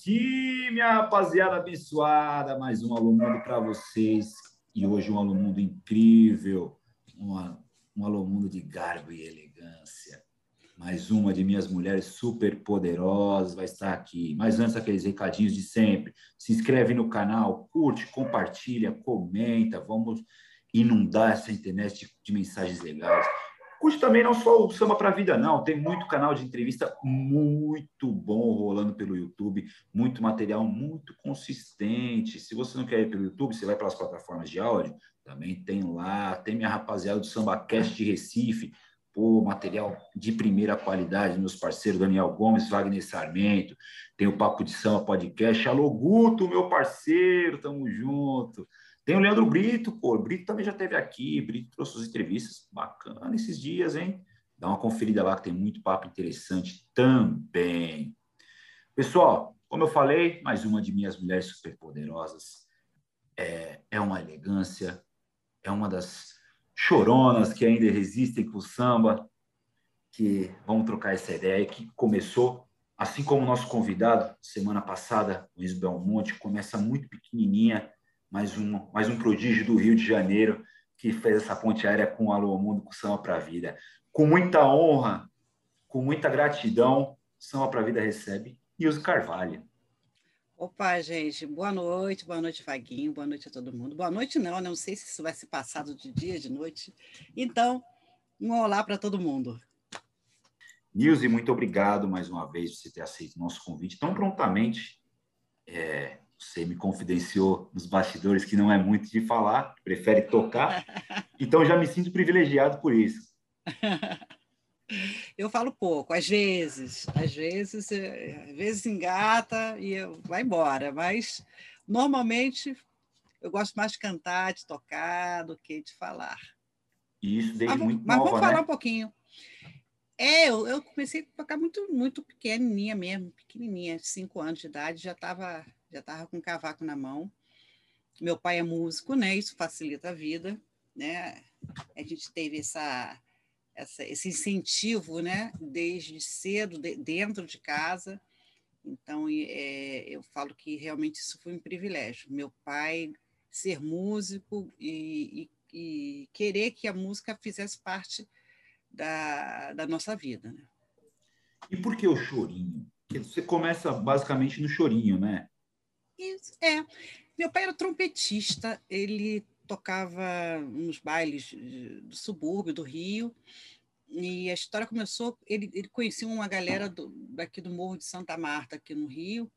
aqui, minha rapaziada abençoada. Mais um Alô Mundo para vocês. E hoje um Alô Mundo incrível. Um Alô Mundo de garbo e elegância. Mais uma de minhas mulheres super poderosas vai estar aqui. Mas antes, aqueles recadinhos de sempre. Se inscreve no canal, curte, compartilha, comenta. Vamos inundar essa internet de, de mensagens legais. Curte também não só o Samba para a Vida, não. Tem muito canal de entrevista muito bom rolando pelo YouTube, muito material muito consistente. Se você não quer ir pelo YouTube, você vai para as plataformas de áudio, também tem lá. Tem minha rapaziada do SambaCast de Recife, pô, material de primeira qualidade, meus parceiros Daniel Gomes, Wagner Sarmento. Tem o Papo de Samba Podcast. Alô, Guto, meu parceiro, tamo junto. Tem o Leandro Brito, pô, Brito também já esteve aqui, Brito trouxe suas entrevistas bacana esses dias, hein? Dá uma conferida lá que tem muito papo interessante também. Pessoal, como eu falei, mais uma de minhas mulheres superpoderosas. É, é uma elegância, é uma das choronas que ainda resistem com o samba, que vamos trocar essa ideia que começou, assim como o nosso convidado, semana passada, o Luiz Belmonte, começa muito pequenininha, mais um, mais um prodígio do Rio de Janeiro que fez essa ponte aérea com o Alô Mundo, com Samba para a Vida. Com muita honra, com muita gratidão, Samba para a Vida recebe Nilson Carvalho. Opa, gente, boa noite, boa noite, Vaguinho, boa noite a todo mundo. Boa noite, não, não sei se isso vai ser passado de dia, de noite. Então, um olá para todo mundo. Nilce, muito obrigado mais uma vez por você ter aceito o nosso convite tão prontamente. É, você me confidenciou nos bastidores que não é muito de falar, prefere tocar, então já me sinto privilegiado por isso. Eu falo pouco, às vezes, às vezes, é, às vezes engata e eu, vai embora, mas normalmente eu gosto mais de cantar, de tocar, do que de falar. Isso desde mas, muito Mas nova, vamos falar né? um pouquinho. É, eu, eu comecei a tocar muito, muito pequenininha mesmo, pequenininha, cinco anos de idade, já estava já estava com cavaco na mão. Meu pai é músico, né? Isso facilita a vida, né? A gente teve essa, essa esse incentivo, né? Desde cedo, de, dentro de casa. Então, é, eu falo que realmente isso foi um privilégio. Meu pai ser músico e, e, e querer que a música fizesse parte da, da nossa vida. Né? E por que o chorinho? Porque você começa basicamente no chorinho, né? Isso, é. Meu pai era trompetista, ele tocava nos bailes do subúrbio do Rio, e a história começou, ele, ele conhecia uma galera do, daqui do Morro de Santa Marta, aqui no Rio,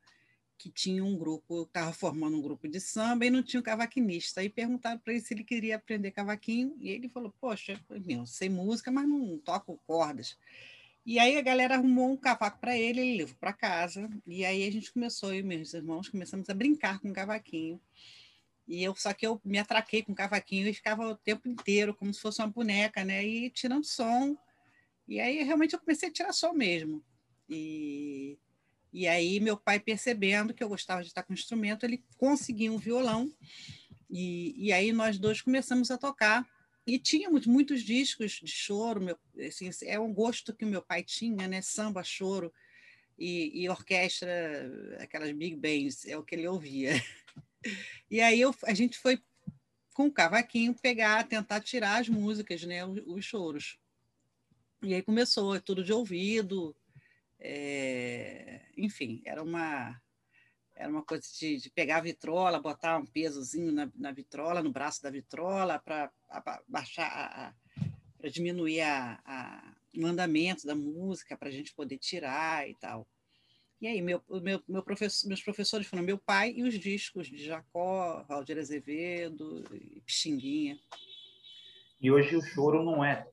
que tinha um grupo, estava formando um grupo de samba e não tinha um cavaquinista. Aí perguntaram para ele se ele queria aprender cavaquinho, e ele falou, poxa, eu sei música, mas não toco cordas. E aí a galera arrumou um cavaco para ele, ele levou para casa. E aí a gente começou, eu e meus irmãos começamos a brincar com o cavaquinho. E eu só que eu me atraquei com o cavaquinho e ficava o tempo inteiro como se fosse uma boneca, né? E tirando som. E aí realmente eu comecei a tirar som mesmo. E e aí meu pai percebendo que eu gostava de estar com instrumento, ele conseguiu um violão. E, e aí nós dois começamos a tocar e tínhamos muitos discos de choro, meu, assim, é um gosto que o meu pai tinha, né? Samba, choro e, e, orquestra, aquelas big bands, é o que ele ouvia. E aí eu, a gente foi com o cavaquinho pegar, tentar tirar as músicas, né? Os, os choros. E aí começou, é tudo de ouvido, é, enfim, era uma era uma coisa de, de, pegar a vitrola, botar um pesozinho na, na vitrola, no braço da vitrola, para baixar, para diminuir a, a, o andamento da música, para a gente poder tirar e tal. E aí, meu, meu, meu professor, meus professores foram meu pai e os discos de Jacó, Valdir Azevedo e Pixinguinha. E hoje o choro não é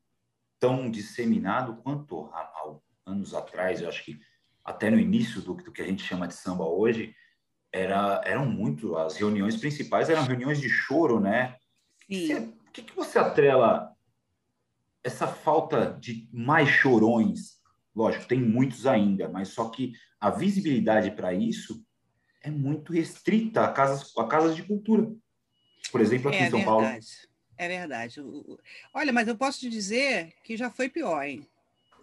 tão disseminado quanto há, há anos atrás, eu acho que até no início do, do que a gente chama de samba hoje, era, eram muito, as reuniões principais eram reuniões de choro, né? Sim. O que, que você atrela essa falta de mais chorões? Lógico, tem muitos ainda, mas só que a visibilidade para isso é muito restrita a casas, a casas de cultura. Por exemplo, aqui é em São verdade. Paulo. É verdade. Olha, mas eu posso te dizer que já foi pior, hein?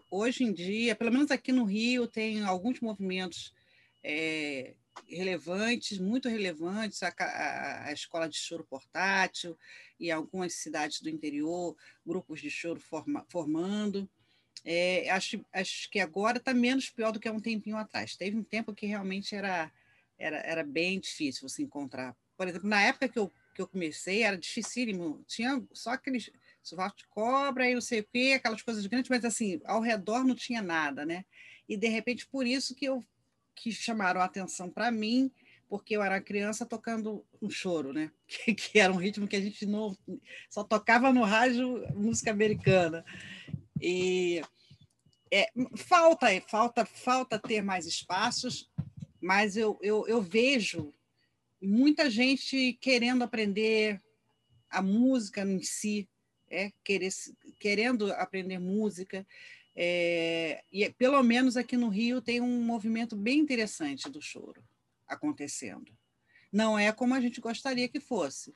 Hoje em dia, pelo menos aqui no Rio, tem alguns movimentos é, relevantes, muito relevantes, a, a, escola de choro portátil e algumas cidades do interior, grupos de choro forma, formando. É, acho, acho que agora está menos pior do que há um tempinho atrás. Teve um tempo que realmente era, era, era bem difícil você encontrar. Por exemplo, na época que eu, que eu comecei, era dificílimo, tinha só aqueles sovaco de cobra e não sei o quê, aquelas coisas grandes, mas assim, ao redor não tinha nada, né? E de repente, por isso que eu que chamaram a atenção para mim, porque eu era criança tocando um choro, né? Que, que, era um ritmo que a gente não só tocava no rádio música americana. E é, falta, falta, falta ter mais espaços, mas eu, eu, eu vejo muita gente querendo aprender a música em si, é, querer, querendo aprender música. É, e pelo menos aqui no Rio tem um movimento bem interessante do choro acontecendo. Não é como a gente gostaria que fosse,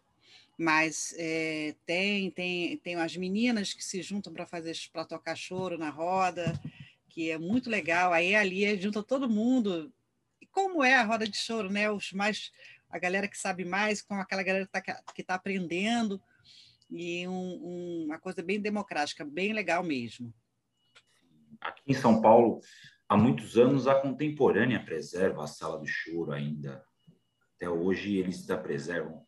mas é, tem, tem, tem as meninas que se juntam para fazer para tocar choro na roda, que é muito legal. Aí ali junta todo mundo. E como é a roda de choro, né? Os mais a galera que sabe mais com aquela galera que está tá aprendendo e um, um, uma coisa bem democrática, bem legal mesmo aqui em São Paulo, há muitos anos, a Contemporânea preserva a sala do choro ainda. Até hoje eles ainda preservam.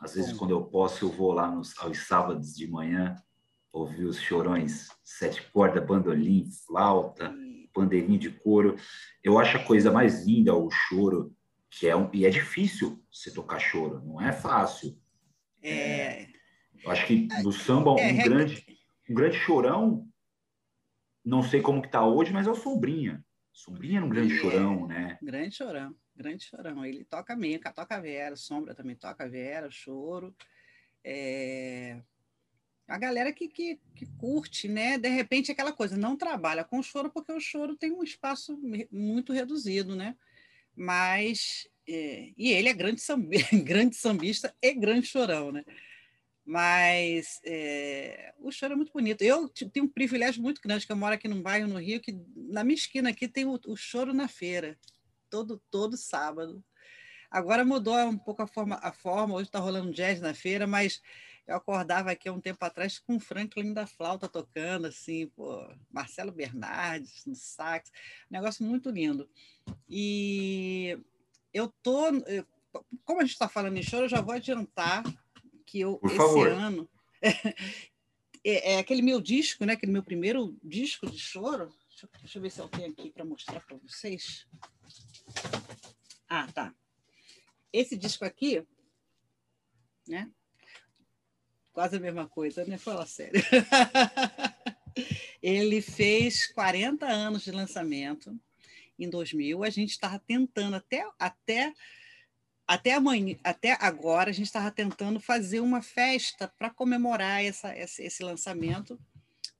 Às vezes, quando eu posso, eu vou lá nos, aos sábados de manhã ouvir os chorões, sete corda, bandolim, flauta, pandeirinho de couro. Eu acho a coisa mais linda o choro, que é um, e é difícil você tocar choro, não é fácil. É. Eu acho que no samba um é, grande um grande chorão não sei como que tá hoje, mas é o Sombrinha. Sombrinha era um grande é, chorão, né? Grande chorão, grande chorão. Ele toca meca, toca Vera, Sombra também toca Vera, choro. É... A galera que, que, que, curte, né? De repente, aquela coisa, não trabalha com choro, porque o choro tem um espaço muito reduzido, né? Mas. É... E ele é grande, grande sambista e grande chorão, né? Mas é, o choro é muito bonito. Eu tenho um privilégio muito grande, que eu moro aqui num bairro no Rio, que na minha esquina aqui tem o, o choro na feira, todo, todo sábado. Agora mudou um pouco a forma, a forma hoje está rolando jazz na feira, mas eu acordava aqui há um tempo atrás com o Franklin da flauta tocando, assim, pô, Marcelo Bernardes no sax, negócio muito lindo. E eu tô, como a gente está falando em choro, eu já vou adiantar que eu, Por esse favor. ano. É, é, aquele meu disco, né? Aquele meu primeiro disco de choro. Deixa, deixa eu ver se eu tenho aqui para mostrar para vocês. Ah, tá. Esse disco aqui, né? Quase a mesma coisa, né? Fala sério. Ele fez 40 anos de lançamento em 2000. A gente estava tentando até, até até amanhã, até agora a gente estava tentando fazer uma festa para comemorar essa, esse, lançamento.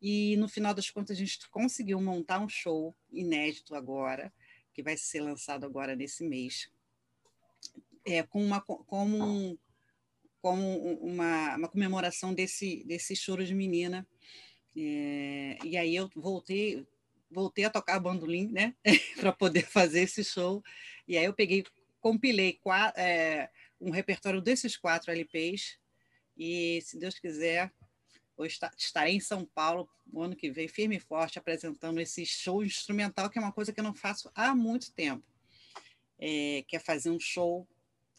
E no final das contas a gente conseguiu montar um show inédito agora que vai ser lançado agora nesse mês. É, com uma como um, uma, uma comemoração desse desse choro de menina. É, e aí eu voltei voltei a tocar bandolim né para poder fazer esse show. E aí eu peguei compilei quatro, é, um repertório desses quatro LPs e, se Deus quiser, estarei em São Paulo no ano que vem, firme e forte, apresentando esse show instrumental, que é uma coisa que eu não faço há muito tempo, é, que é fazer um show,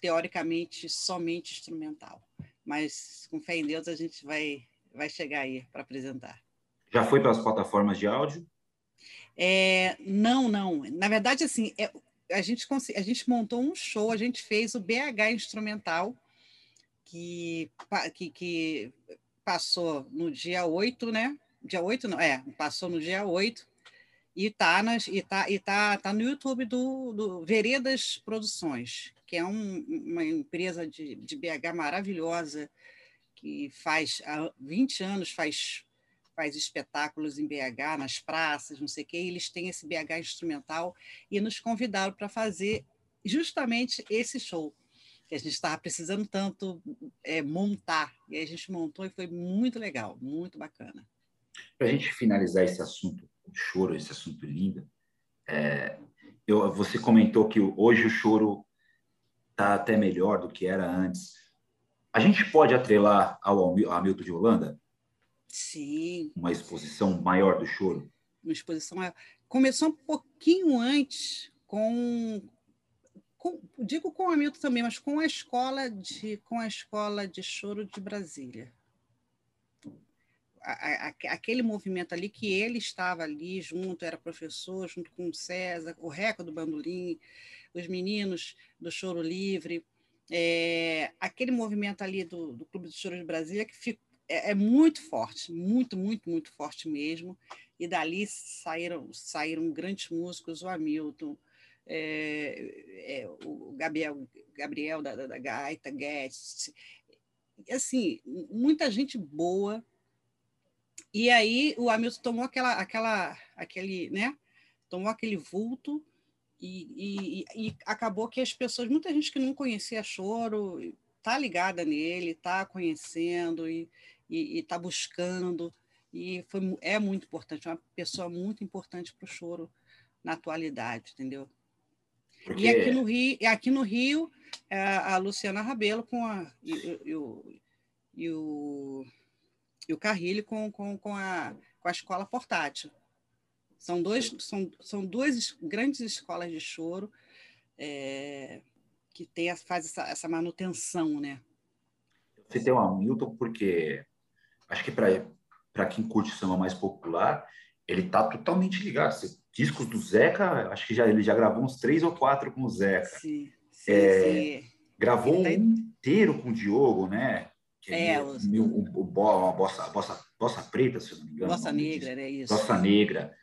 teoricamente, somente instrumental. Mas, com fé em Deus, a gente vai, vai chegar aí para apresentar. Já foi para as plataformas de áudio? É, não, não. Na verdade, assim, é, a gente, a gente montou um show, a gente fez o BH Instrumental, que, que, que passou no dia 8, né? Dia 8, não, é, passou no dia 8, e está e tá, e tá, tá no YouTube do, do Veredas Produções, que é um, uma empresa de, de BH maravilhosa, que faz há 20 anos faz faz espetáculos em BH, nas praças, não sei o quê, e eles têm esse BH instrumental e nos convidaram para fazer justamente esse show que a gente estava precisando tanto é, montar. E a gente montou e foi muito legal, muito bacana. Para a gente finalizar esse assunto choro, esse assunto lindo, é, eu, você comentou que hoje o choro tá até melhor do que era antes. A gente pode atrelar ao Hamilton de Holanda? Sim. Uma exposição maior do choro? Uma exposição maior. Começou um pouquinho antes com, com, digo com o Hamilton também, mas com a escola de com a escola de choro de Brasília. A, a, aquele movimento ali que ele estava ali junto, era professor, junto com o César, o Reco do Bandolim, os meninos do Choro Livre, é, aquele movimento ali do, do Clube de Choro de Brasília que fica, é, é, muito forte, muito, muito, muito forte mesmo. E dali saíram, saíram grandes músicos, o Hamilton, é, é, o Gabriel, Gabriel da, da, da Gaita, Guedes, assim, muita gente boa. E aí o Hamilton tomou aquela, aquela, aquele, né? Tomou aquele vulto e, e, e, acabou que as pessoas, muita gente que não conhecia Choro, tá ligada nele, tá conhecendo e está buscando. E foi, é muito importante, é uma pessoa muito importante para o Choro na atualidade, entendeu? Porque... E aqui no Rio, aqui no Rio é a Luciana Rabelo com a, e, e, o, e, o, e o Carrilho com, com, com, a, com a escola portátil. São, dois, são, são duas grandes escolas de choro é, que tem, faz essa, essa manutenção, né? Você tem uma Milton porque acho que para quem curte samba mais popular, ele está totalmente ligado. Discos do Zeca, acho que já, ele já gravou uns três ou quatro com o Zeca. Sim, sim, é, sim. Gravou tá... um inteiro com o Diogo, né? Que é, é os... o, o, o, a bossa, bossa, bossa preta, se não me engano. Bossa negra, é isso. Bossa negra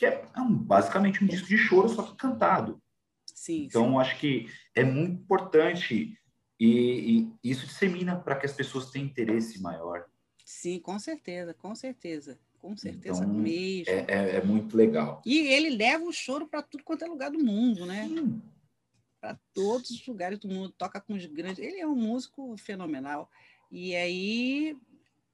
que é, é um, basicamente um disco de choro, só que cantado. Sim, então, sim. acho que é muito importante e, e isso dissemina para que as pessoas tenham interesse maior. Sim, com certeza, com certeza. Com certeza então, mesmo. É, é, é, muito legal. E ele leva o choro para tudo quanto é lugar do mundo, né? Para todos os lugares do mundo. Toca com os grandes. Ele é um músico fenomenal. E aí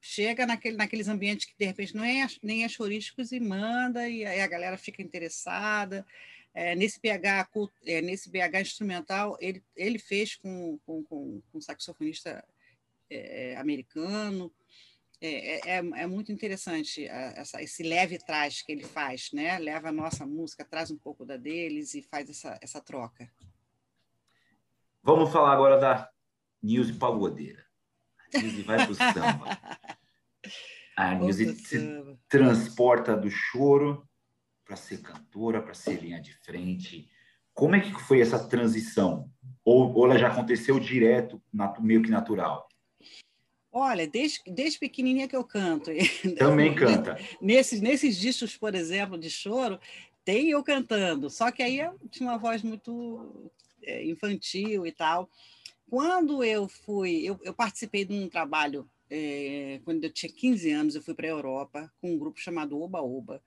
chega naquele, naqueles ambientes que de repente não é nem é chorísticos e manda, e aí a galera fica interessada. É, nesse BH é, nesse BH instrumental ele, ele fez com, com, com, com um saxofonista é, americano é, é, é, é muito interessante essa, esse leve trás que ele faz né leva a nossa música traz um pouco da deles e faz essa, essa troca vamos falar agora da Nilce Pagodeira Nilce vai para o samba A Nilce se transporta do choro para ser cantora, para ser linha de frente. Como é que foi essa transição? Ou, ou ela já aconteceu direto, meio que natural? Olha, desde, desde pequenininha que eu canto. Também canta. Nesses, nesses discos, por exemplo, de choro, tem eu cantando. Só que aí eu tinha uma voz muito é, infantil e tal. Quando eu fui, eu, eu participei de um trabalho é, quando eu tinha 15 anos, eu fui para a Europa com um grupo chamado Oba Oba,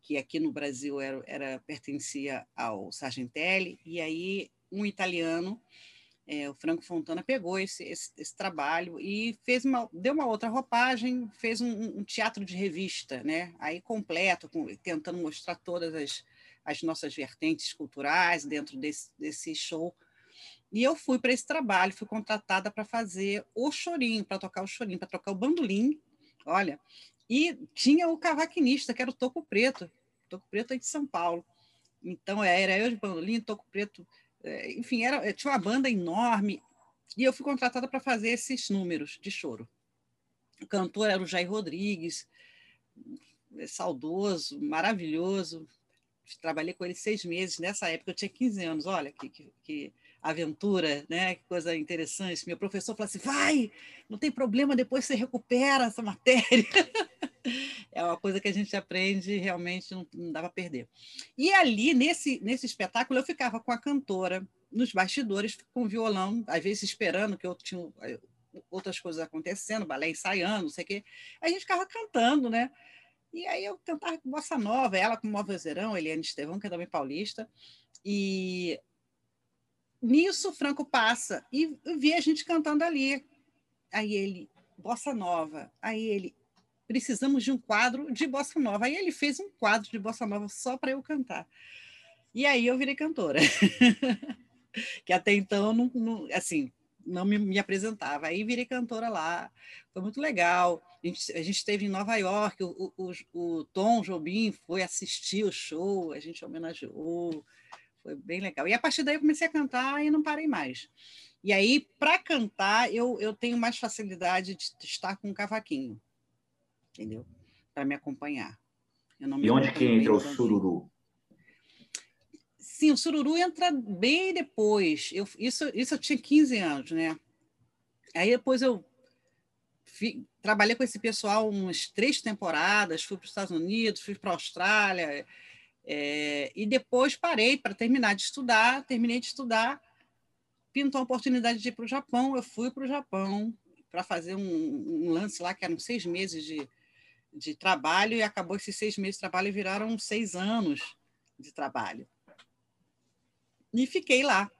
que aqui no Brasil era, era pertencia ao Sargentelli, e aí um italiano, é, o Franco Fontana, pegou esse, esse, esse, trabalho e fez uma, deu uma outra roupagem, fez um, um teatro de revista, né? aí completo, com, tentando mostrar todas as, as nossas vertentes culturais dentro desse, desse show e eu fui para esse trabalho, fui contratada para fazer o chorinho, para tocar o chorinho, para tocar o bandolim, olha. E tinha o cavaquinista, que era o Toco Preto, Toco Preto é de São Paulo. Então, era eu de bandolim, Toco Preto, é, enfim, era, tinha uma banda enorme. E eu fui contratada para fazer esses números de choro. O cantor era o Jair Rodrigues, é saudoso, maravilhoso. Trabalhei com ele seis meses. Nessa época eu tinha 15 anos. Olha que, que, que aventura, né? Que coisa interessante. Meu professor falou assim: vai, não tem problema, depois você recupera essa matéria. é uma coisa que a gente aprende realmente não, não dá para perder. E ali, nesse, nesse espetáculo, eu ficava com a cantora nos bastidores, com violão, às vezes esperando que eu tinha eh, outras coisas acontecendo, balé ensaiando, não sei o quê. A gente ficava cantando, né? E aí eu cantava com bossa nova, ela com o vozeirão, Eliane Estevão, que é também paulista, e Nisso, Franco passa e vê a gente cantando ali. Aí ele, bossa nova. Aí ele, precisamos de um quadro de bossa nova. Aí ele fez um quadro de bossa nova só para eu cantar. E aí eu virei cantora. que até então não, não assim não me, me, apresentava. Aí virei cantora lá, foi muito legal. A gente, a gente esteve em Nova York, o, o, o Tom Jobim foi assistir o show, a gente homenageou, foi bem legal. E a partir daí eu comecei a cantar e não parei mais. E aí, para cantar, eu, eu tenho mais facilidade de estar com um cavaquinho, entendeu? Para me acompanhar. e onde que entra o sururu? Sim, o sururu entra bem depois. Eu, isso, isso eu tinha 15 anos, né? Aí depois eu fi, trabalhei com esse pessoal umas três temporadas, fui para os Estados Unidos, fui para a Austrália, é, e depois parei para terminar de estudar, terminei de estudar, pintou a oportunidade de ir para o Japão, eu fui para o Japão para fazer um, um, lance lá, que eram seis meses de, de trabalho, e acabou esses seis meses de trabalho e viraram seis anos de trabalho. E fiquei lá.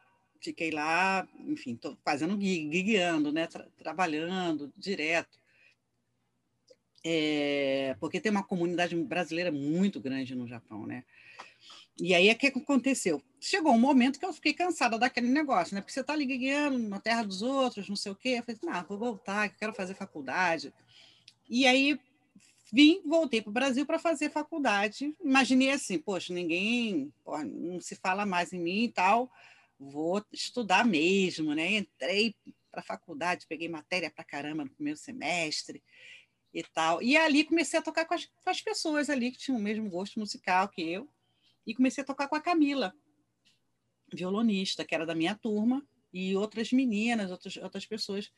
Fiquei lá, enfim, estou fazendo guiando, né? Tra trabalhando direto. É, porque tem uma comunidade brasileira muito grande no Japão, né? E aí, o que aconteceu? Chegou um momento que eu fiquei cansada daquele negócio, né? Porque você está ali guiando na terra dos outros, não sei o quê. Eu falei, não, vou voltar, quero fazer faculdade. E aí, vim, voltei para o Brasil para fazer faculdade. Imaginei assim, poxa, ninguém, não se fala mais em mim e tal, vou estudar mesmo, né? Entrei para a faculdade, peguei matéria para caramba no primeiro semestre e tal. E ali comecei a tocar com as, com as pessoas ali que tinham o mesmo gosto musical que eu, e comecei a tocar com a Camila, violonista, que era da minha turma, e outras meninas, outras, outras pessoas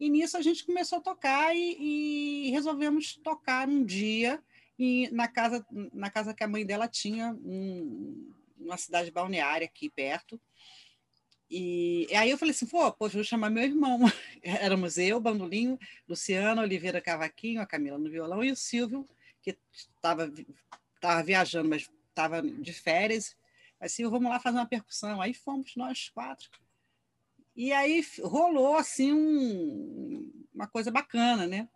e nisso a gente começou a tocar e, e resolvemos tocar um dia e na casa na casa que a mãe dela tinha um, uma cidade balneária aqui perto. E, e, aí eu falei assim pô, pô vou chamar meu irmão. Éramos eu bandolinho Luciano Oliveira Cavaquinho a Camila no violão e o Silvio que estava estava viajando mas estava de férias. Assim vamos lá fazer uma percussão. Aí fomos nós quatro e aí rolou assim um, uma coisa bacana, né?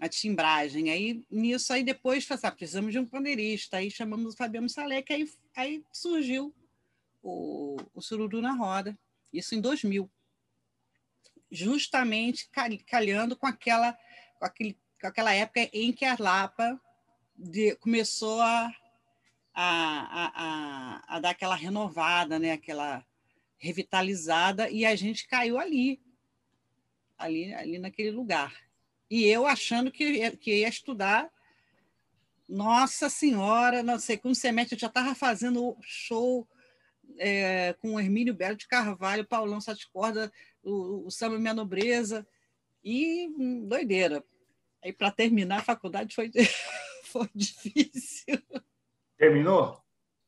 A timbragem. Aí nisso aí depois assim, ah, precisamos de um pandeirista. Aí chamamos o Fabiano Salek, aí, aí surgiu o, o Sururu na Roda. Isso em 2000. Justamente calhando com aquela, com aquele, com aquela época em que a Lapa de, começou a, a, a, a, dar aquela renovada, né? aquela revitalizada e a gente caiu ali, ali, ali naquele lugar. E eu achando que, que ia estudar, nossa senhora, não sei, com o semestre eu já estava fazendo show é, com o Hermínio Belo de Carvalho, Paulão Sete Corda, o, o Samba Minha Nobreza, e hum, doideira. Aí, para terminar a faculdade, foi, foi difícil. Terminou?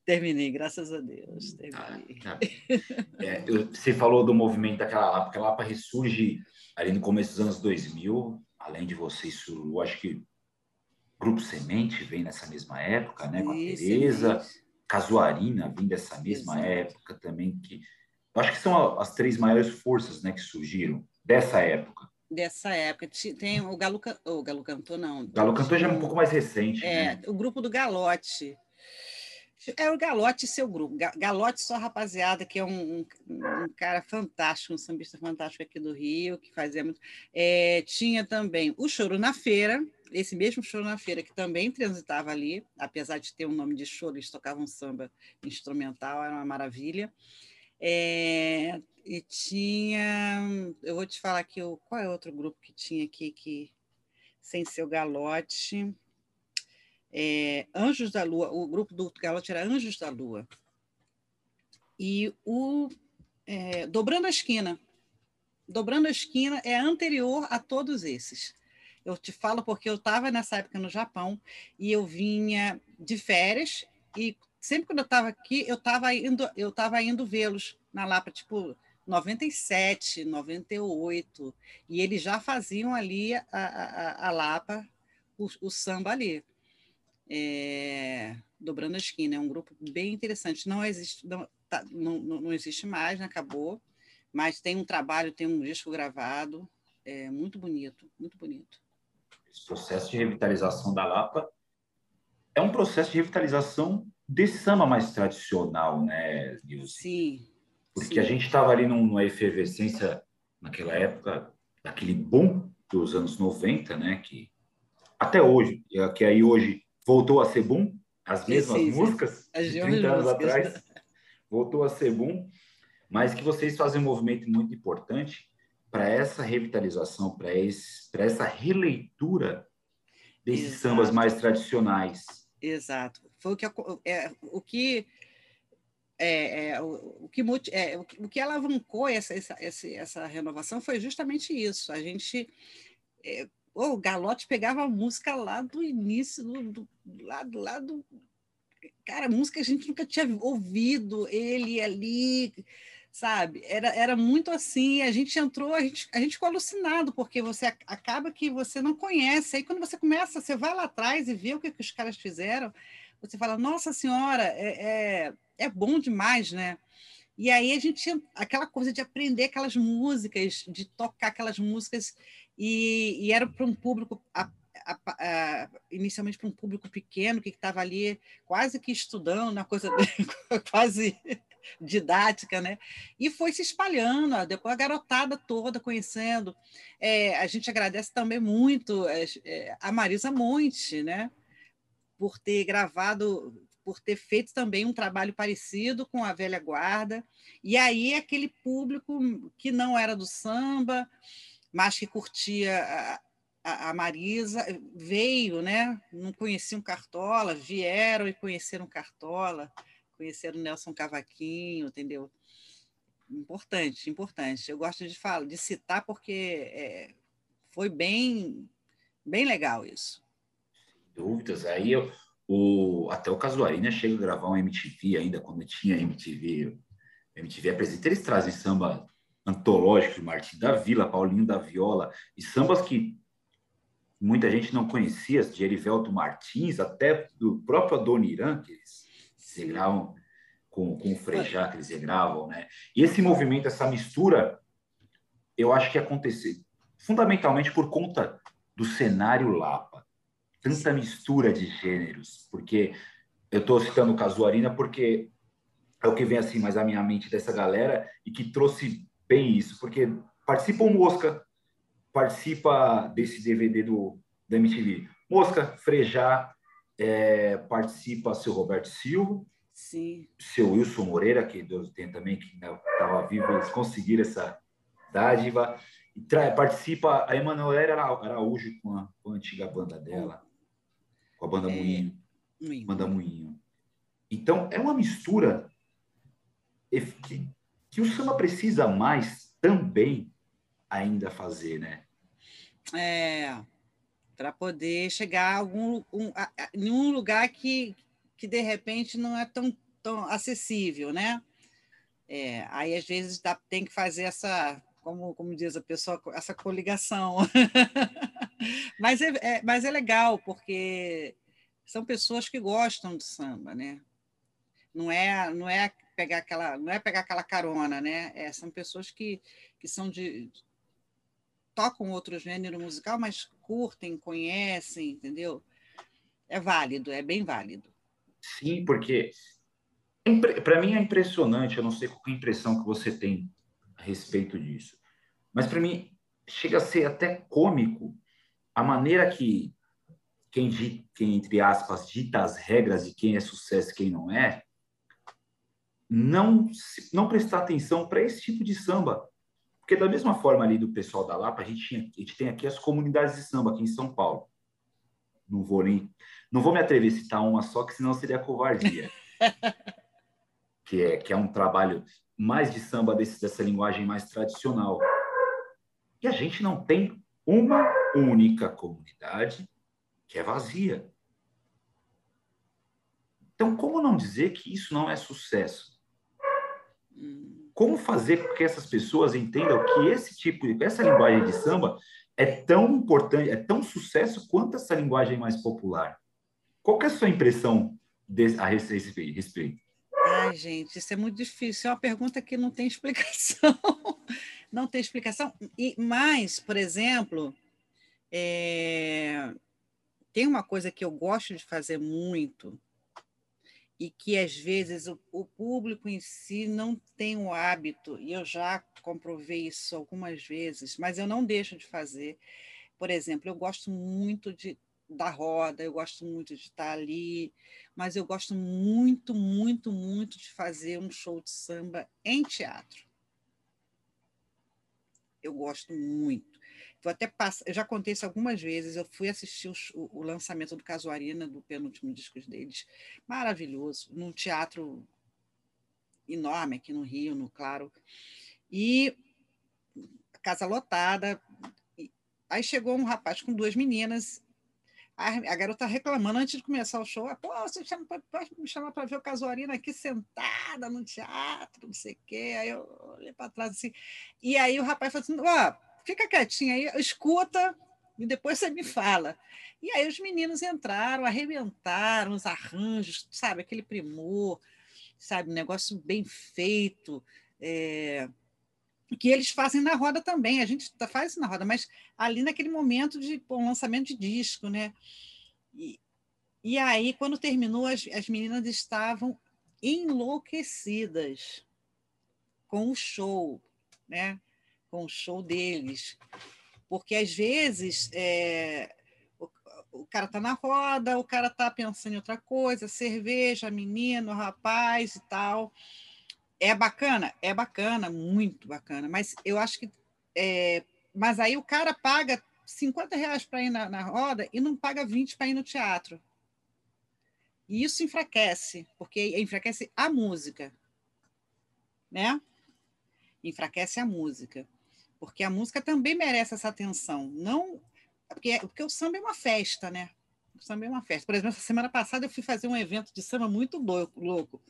Terminei, graças a Deus. Terminei. Ah, tá. é, eu, você falou do movimento daquela Lapa, aquela Lapa ressurge ali no começo dos anos 2000, além de você, isso, acho que Grupo Semente vem nessa mesma época, né? Com a Tereza, Casuarina vem dessa mesma Exato. época também, que eu acho que são as três maiores forças né, que surgiram dessa época. Dessa época. Tem o Galo, o Galo Cantor, não. Galo Cantor já é um pouco mais recente. É, né? o grupo do Galote é o Galote e seu grupo. Galote, só rapaziada, que é um, um, um, cara fantástico, um sambista fantástico aqui do Rio, que fazia muito. É, tinha também o Choro na Feira, esse mesmo Choro na Feira, que também transitava ali, apesar de ter um nome de choro, eles tocavam samba instrumental, era uma maravilha. É, e tinha. Eu vou te falar aqui, qual é outro grupo que tinha aqui que, sem ser o Galote? É, Anjos da Lua, o grupo do Galote era Anjos da Lua. E o é, Dobrando a Esquina. Dobrando a Esquina é anterior a todos esses. Eu te falo porque eu estava nessa época no Japão e eu vinha de férias e sempre quando eu estava aqui, eu estava indo, eu estava indo vê-los na Lapa, tipo 97, 98, e eles já faziam ali a, a, a Lapa, o, o samba ali é, Dobrando a Esquina. É um grupo bem interessante. Não existe, não, tá, não, não existe mais, né? acabou, mas tem um trabalho, tem um disco gravado, é muito bonito, muito bonito. Esse processo de revitalização da Lapa é um processo de revitalização desse samba mais tradicional, né, Nilce? Sim, Porque Sim. a gente estava ali numa efervescência naquela época, daquele boom dos anos 90, né? Que até hoje, que aí hoje voltou a ser boom, as mesmas sim, sim, músicas, sim. 30 anos atrás, voltou a ser boom, mas que vocês fazem um movimento muito importante para essa revitalização, para essa releitura desses Exato. sambas mais tradicionais. Exato. Foi o que, é, o que é, é, o, que, é, o que alavancou essa, essa, essa, essa, renovação foi justamente isso. A gente. É, o Galote pegava a música lá do início, do, do, lá, do, lá do. Cara, música a gente nunca tinha ouvido, ele ali, sabe? Era, era muito assim. A gente entrou, a gente, a gente ficou alucinado, porque você acaba que você não conhece. Aí quando você começa, você vai lá atrás e vê o que, que os caras fizeram, você fala, nossa senhora, é, é é bom demais, né? E aí a gente tinha aquela coisa de aprender aquelas músicas, de tocar aquelas músicas, e, e era para um público, a, a, a, inicialmente para um público pequeno, que estava ali quase que estudando, uma coisa quase didática, né? E foi se espalhando, depois a garotada toda conhecendo. É, a gente agradece também muito é, é a Marisa Monte, né? Por ter gravado por ter feito também um trabalho parecido com a velha guarda. E aí aquele público que não era do samba, mas que curtia a, a, Marisa, veio, né? Não conheciam Cartola, vieram e conheceram Cartola, conheceram Nelson Cavaquinho, entendeu? Importante, importante. Eu gosto de falar, de citar porque é, foi bem, bem legal isso. Dúvidas. Aí eu, o, até o Casuarina chega a gravar um MTV ainda, quando tinha MTV. MTV apresenta, eles trazem samba antológico de Martim da Vila, Paulinho da Viola, e sambas que muita gente não conhecia, de Erivelto Martins, até do próprio Adoniran, que eles se gravam com, com o Frejá, que eles gravam, né? E esse movimento, essa mistura, eu acho que aconteceu fundamentalmente por conta do cenário Lapa tanta mistura de gêneros, porque eu estou citando Casuarina porque é o que vem assim mais à minha mente dessa galera e que trouxe bem isso, porque participa o Mosca, participa desse DVD do da MTV. Mosca, Frejá, é, participa seu Roberto Silva, Sim. seu Wilson Moreira, que Deus tem também, que estava vivo, eles conseguiram essa dádiva. E participa a Emanuela Araújo com a, com a antiga banda dela com a banda é, Moinho. Moinho. Banda Moinho. Então, é uma mistura que, que o samba precisa mais também ainda fazer, né? É, para poder chegar a algum, um, a, a, em um lugar que, que, de repente, não é tão, tão acessível, né? É, aí, às vezes, dá, tem que fazer essa, como, como diz a pessoa, essa coligação. mas, é, é, mas é legal, porque são pessoas que gostam de samba, né? Não é, não é pegar aquela, não é pegar aquela carona, né? É, são pessoas que, que são de tocam outro gênero musical, mas curtem, conhecem, entendeu? É válido, é bem válido. Sim, porque para mim é impressionante, eu não sei qual a impressão que você tem a respeito disso, mas para mim chega a ser até cômico a maneira que quem, quem, entre aspas, dita as regras de quem é sucesso e quem não é, não, não prestar atenção para esse tipo de samba. Porque da mesma forma ali do pessoal da Lapa, a gente, tinha, a gente tem aqui as comunidades de samba aqui em São Paulo. Não vou nem, não vou me atrever a citar uma só, que senão seria covardia. que é que é um trabalho mais de samba desse, dessa linguagem mais tradicional. E a gente não tem uma única comunidade que é vazia. Então, como não dizer que isso não é sucesso? Como fazer com que essas pessoas entendam que esse tipo, essa linguagem de samba é tão importante, é tão sucesso quanto essa linguagem mais popular? Qual é a sua impressão a esse respeito? Ai, gente, isso é muito difícil. É uma pergunta que não tem explicação. não tem explicação. E mais, por exemplo, é, tem uma coisa que eu gosto de fazer muito, e que às vezes o, o, público em si não tem o hábito, e eu já comprovei isso algumas vezes, mas eu não deixo de fazer. Por exemplo, eu gosto muito de da roda, eu gosto muito de estar ali, mas eu gosto muito, muito, muito de fazer um show de samba em teatro. Eu gosto muito. Vou até passar, eu já contei isso algumas vezes. Eu fui assistir o, o lançamento do Casuarina, do penúltimo disco deles, maravilhoso, num teatro enorme aqui no Rio, no Claro. E casa lotada. Aí chegou um rapaz com duas meninas a, garota reclamando antes de começar o show. Pô, você chama, pode me chamar para ver o Casuarina aqui sentada no teatro, não sei o quê. Aí eu olhei para trás assim. E aí o rapaz falou assim: ó, oh, fica quietinho aí, escuta e depois você me fala. E aí os meninos entraram, arrebentaram os arranjos, sabe, aquele primor, sabe, um negócio bem feito. É que eles fazem na roda também, a gente tá, faz na roda, mas ali naquele momento de pô, lançamento de disco, né? E, e aí, quando terminou, as, as meninas estavam enlouquecidas com o show, né? Com o show deles. Porque às vezes é, o, o, cara tá na roda, o cara tá pensando em outra coisa, cerveja, menino, rapaz e tal. É bacana? É bacana, muito bacana. Mas eu acho que. É, mas aí o cara paga 50 reais para ir na, na, roda e não paga 20 para ir no teatro. E isso enfraquece, porque enfraquece a música. Né? Enfraquece a música. Porque a música também merece essa atenção. Não. Porque, porque o samba é uma festa, né? O samba é uma festa. Por exemplo, semana passada eu fui fazer um evento de samba muito louco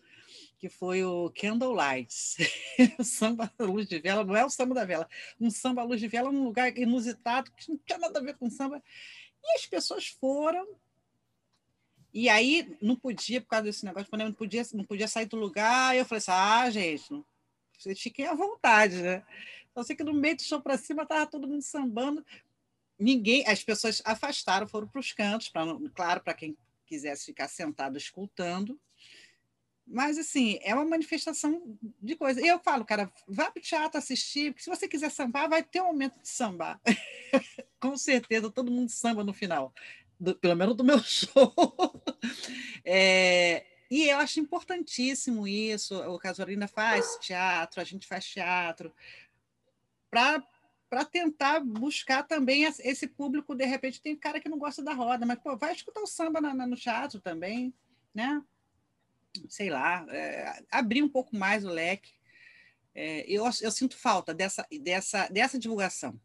que foi o Candlelights, o samba à luz de vela, não é o samba da vela, um samba à luz de vela num lugar inusitado, que não tinha nada a ver com samba. E as pessoas foram, e aí não podia, por causa desse negócio, não podia, não podia sair do lugar, e eu falei assim, ah, gente, vocês fiquem à vontade, né? Então, sei que no meio do show para cima estava todo mundo sambando, ninguém, as pessoas afastaram, foram para os cantos, pra, claro, para quem quisesse ficar sentado escutando, mas, assim, é uma manifestação de coisa. Eu falo, cara, vá para o teatro assistir, porque se você quiser sambar, vai ter um momento de sambar. Com certeza, todo mundo samba no final, do, pelo menos do meu show. é, e eu acho importantíssimo isso. O Casorina faz teatro, a gente faz teatro, para tentar buscar também esse público. De repente, tem cara que não gosta da roda, mas pô, vai escutar o samba na, na, no teatro também, né? sei lá, é, abrir um pouco mais o leque. É, eu, eu sinto falta dessa, dessa, dessa divulgação,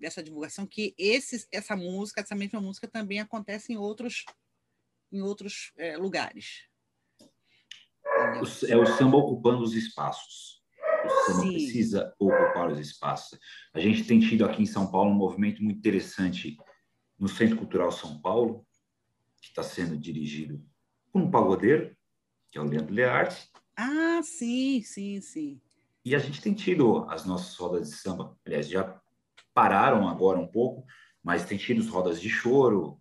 dessa divulgação que esse, essa música, essa mesma música também acontece em outros, em outros é, lugares. É o samba ocupando os espaços. O samba Sim. precisa ocupar os espaços. A gente tem tido aqui em São Paulo um movimento muito interessante no Centro Cultural São Paulo, que está sendo dirigido por um pagodeiro, que é o Leandro Learte. Ah, sim, sim, sim. E a gente tem tido as nossas rodas de samba, aliás, já pararam agora um pouco, mas tem tido as rodas de choro,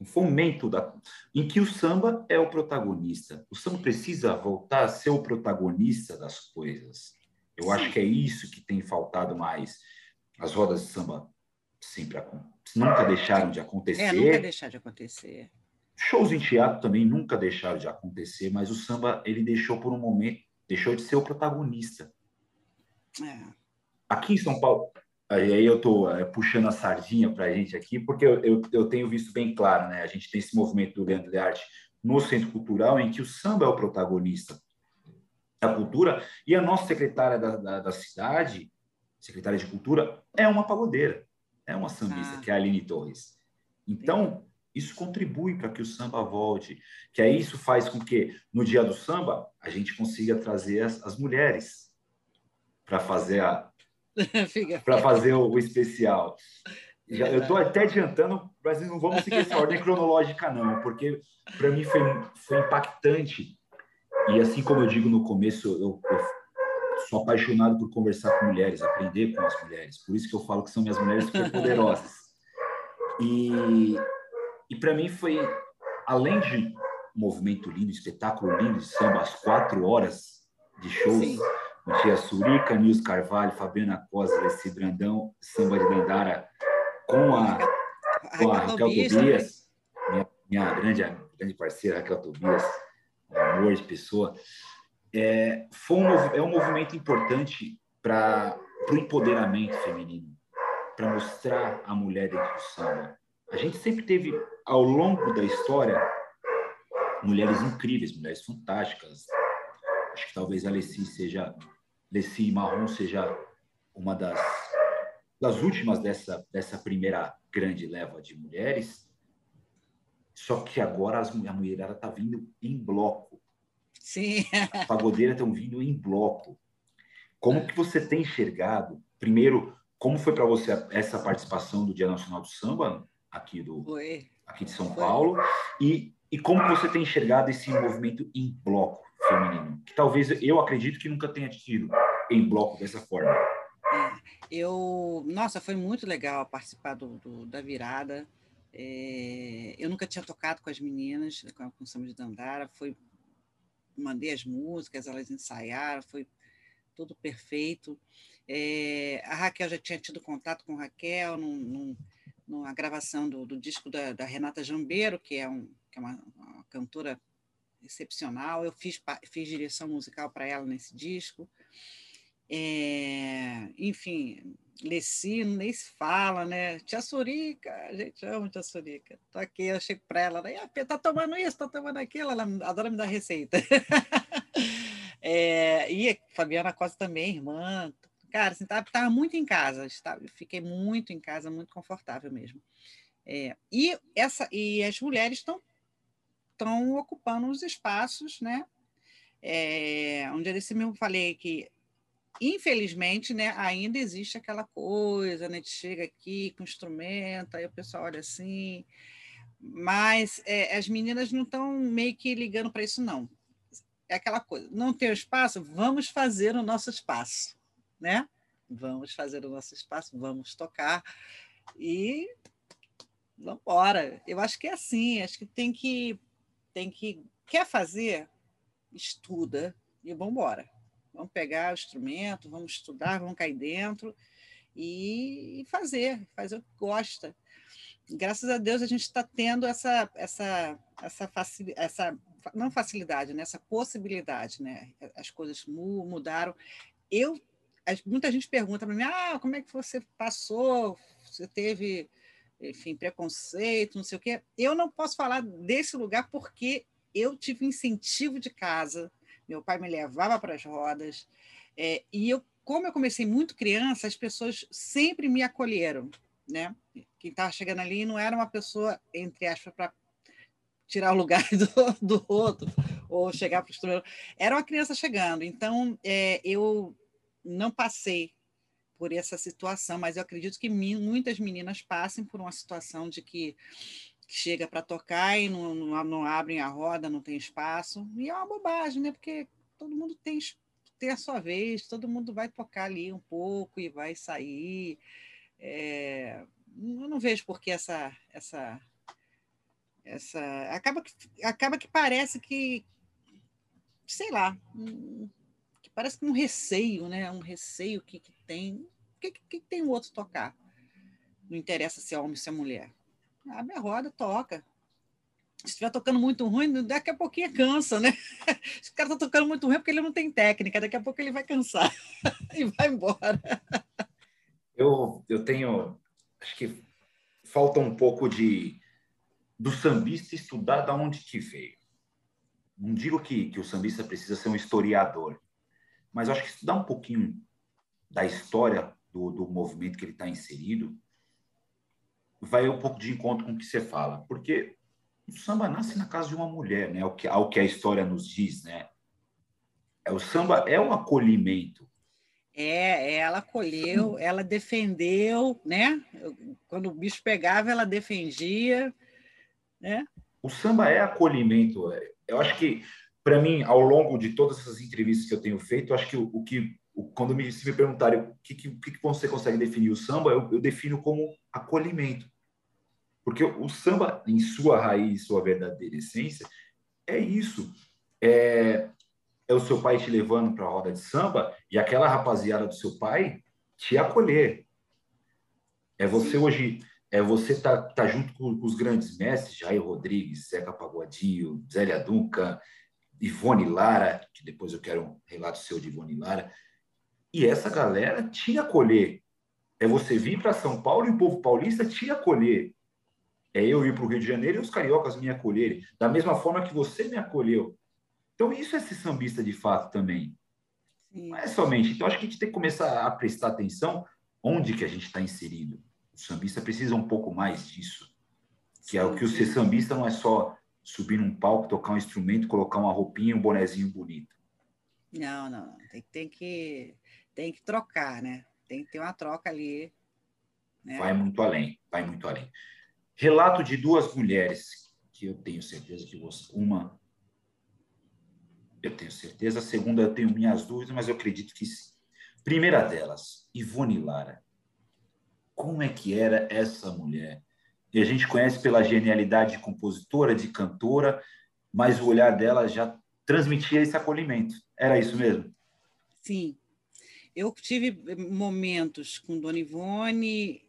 um fomento da, em que o samba é o protagonista. O samba precisa voltar a ser o protagonista das coisas. Eu acho que é isso que tem faltado mais. As rodas de samba sempre nunca deixaram de acontecer. É, nunca deixar de acontecer. Shows em teatro também nunca deixaram de acontecer, mas o samba ele deixou por um momento, deixou de ser o protagonista. É. Aqui em São Paulo, aí eu estou é, puxando a sardinha para a gente aqui, porque eu, eu, eu, tenho visto bem claro, né? A gente tem esse movimento do Leandro de Arte no Centro Cultural, em que o samba é o protagonista da cultura, e a nossa secretária da, da, da cidade, secretária de Cultura, é uma pagodeira, é uma sambista, ah. que é a Aline Torres. Então, isso contribui para que o samba volte, que aí isso faz com que no dia do samba a gente consiga trazer as, as mulheres para fazer a para fazer o, o especial. Já, eu estou até adiantando, mas não vamos seguir essa ordem cronológica não, porque para mim foi, foi impactante e assim como eu digo no começo, eu, eu sou apaixonado por conversar com mulheres, aprender com as mulheres. Por isso que eu falo que são minhas mulheres super poderosas. E e para mim foi, além de um movimento lindo, um espetáculo lindo de samba, às quatro horas de shows. Sim. Com Tia Surica, Nils Carvalho, Fabiana Cosa, Alessi Brandão, Samba de Dandara, com a, com a Raquel Tobias, minha, minha grande, grande parceira Raquel Tobias, amor de pessoa. É, foi um, é um movimento importante para o empoderamento feminino, para mostrar a mulher dentro do samba. A gente sempre teve, ao longo da história, mulheres incríveis, mulheres fantásticas. Acho que talvez a Lessie seja, Lessie Marrom seja uma das, das últimas dessa, dessa primeira grande leva de mulheres. Só que agora as, a mulherada está vindo em bloco. Sim. As pagodeiras estão vindo em bloco. Como que você tem enxergado? Primeiro, como foi para você essa participação do Dia Nacional do Samba aqui do foi. aqui de São foi. Paulo e e como você tem enxergado esse movimento em bloco feminino? Que talvez eu acredito que nunca tenha tido em bloco dessa forma. É, eu, nossa, foi muito legal participar do, do da virada. É, eu nunca tinha tocado com as meninas, com, o Samba de Dandara. Foi, mandei as músicas, elas ensaiaram, foi tudo perfeito. É, a Raquel já tinha tido contato com a Raquel num, num, numa gravação do, do disco da, da Renata Jambeiro, que é um que é uma, uma cantora excepcional. Eu fiz, fiz direção musical para ela nesse disco. É, enfim, Leci, nem se fala, né? Tia Surica, a gente ama Tia Surica. Tô aqui, eu chego para ela, ela tá tomando isso, tá tomando aquilo, ela adora me dar receita. é, e Fabiana Costa também, irmã. Cara, assim, tava, tava muito em casa, estava, fiquei muito em casa, muito confortável mesmo. É, e, essa, e as mulheres estão estão ocupando os espaços, né? É, um dia desse mesmo falei que, infelizmente, né, ainda existe aquela coisa, né, de chega aqui com instrumento, aí o pessoal olha assim, mas é, as meninas não estão meio que ligando para isso, não. É aquela coisa, não tem espaço, vamos fazer o nosso espaço, né? Vamos fazer o nosso espaço, vamos tocar e vamos embora. Eu acho que é assim, acho que tem que tem que quer fazer, estuda e vamos embora. Vamos pegar o instrumento, vamos estudar, vamos cair dentro e fazer, fazer o que gosta. Graças a Deus a gente está tendo essa essa essa, facil, essa não facilidade, né? essa possibilidade, né? As coisas mudaram. Eu muita gente pergunta para mim, ah, como é que você passou? Você teve enfim, preconceito, não sei o quê. Eu não posso falar desse lugar porque eu tive incentivo de casa, meu pai me levava para as rodas, é, e eu, como eu comecei muito criança, as pessoas sempre me acolheram, né? Quem estava chegando ali não era uma pessoa, entre aspas, para tirar o lugar do, do outro, ou chegar para o instrumento. Era uma criança chegando, então é, eu não passei por essa situação, mas eu acredito que muitas meninas passem por uma situação de que, que chega para tocar e não, não, não, abrem a roda, não tem espaço, e é uma bobagem, né? Porque todo mundo tem, tem a sua vez, todo mundo vai tocar ali um pouco e vai sair. É, eu não vejo por que essa, essa, essa acaba que, acaba que parece que, sei lá, que parece que um receio, né? Um receio que, que tem. O que, que, tem o outro tocar? Não interessa se é homem ou se é mulher. Abre a roda, toca. Se estiver tocando muito ruim, daqui a pouquinho cansa, né? Se o cara está tocando muito ruim é porque ele não tem técnica, daqui a pouco ele vai cansar e vai embora. Eu, eu tenho. Acho que falta um pouco de do sambista estudar da onde que veio. Não digo que, que o sambista precisa ser um historiador, mas acho que estudar um pouquinho da história do, do movimento que ele está inserido vai um pouco de encontro com o que você fala, porque o samba nasce na casa de uma mulher, né? O que, ao que a história nos diz, né? É, o samba é um acolhimento. É, ela acolheu, ela defendeu, né? Quando o bicho pegava, ela defendia, né? O samba é acolhimento. Eu acho que para mim, ao longo de todas essas entrevistas que eu tenho feito, acho que o, o que quando me, se me perguntarem o que, que, que você consegue definir o samba, eu, eu defino como acolhimento. Porque o, samba, em sua raiz, sua verdadeira essência, é isso. É, é o seu pai te levando para a roda de samba e aquela rapaziada do seu pai te acolher. É você hoje, é você tá, tá junto com, os grandes mestres, Jair Rodrigues, Zeca Pagodinho, Zélia Duncan, Ivone Lara, que depois eu quero um relato seu de Ivone Lara. E essa galera te acolher. É você vir para São Paulo e o povo paulista te acolher. É eu ir para o Rio de Janeiro e os cariocas me acolherem. Da mesma forma que você me acolheu. Então, isso é ser sambista de fato também. Sim. Não é somente. Então, acho que a gente tem que começar a prestar atenção onde que a gente está inserido. O sambista precisa um pouco mais disso. Que é o que o ser sambista não é só subir num palco, tocar um instrumento, colocar uma roupinha, um bonezinho bonito. Não, não. Tem, tem, que, tem que trocar, né? Tem que ter uma troca ali. Né? Vai muito além, vai muito além. Relato de duas mulheres, que eu tenho certeza que você. Uma eu tenho certeza. A segunda, eu tenho minhas dúvidas, mas eu acredito que sim. Primeira delas, Ivone Lara. Como é que era essa mulher? E a gente conhece pela genialidade de compositora, de cantora, mas o olhar dela já transmitia esse acolhimento. Era isso mesmo? Sim. Eu tive momentos com Dona Ivone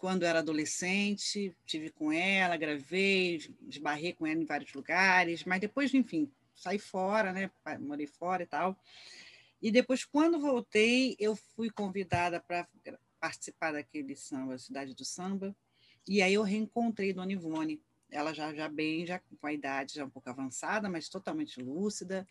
quando era adolescente, tive com ela, gravei, esbarrei com ela em vários lugares, mas depois, enfim, saí fora, né? Morei fora e tal. E depois, quando voltei, eu fui convidada para participar daquele samba, Cidade do Samba, e aí eu reencontrei Dona Ivone, ela já, já bem, já com a idade já um pouco avançada, mas totalmente lúcida,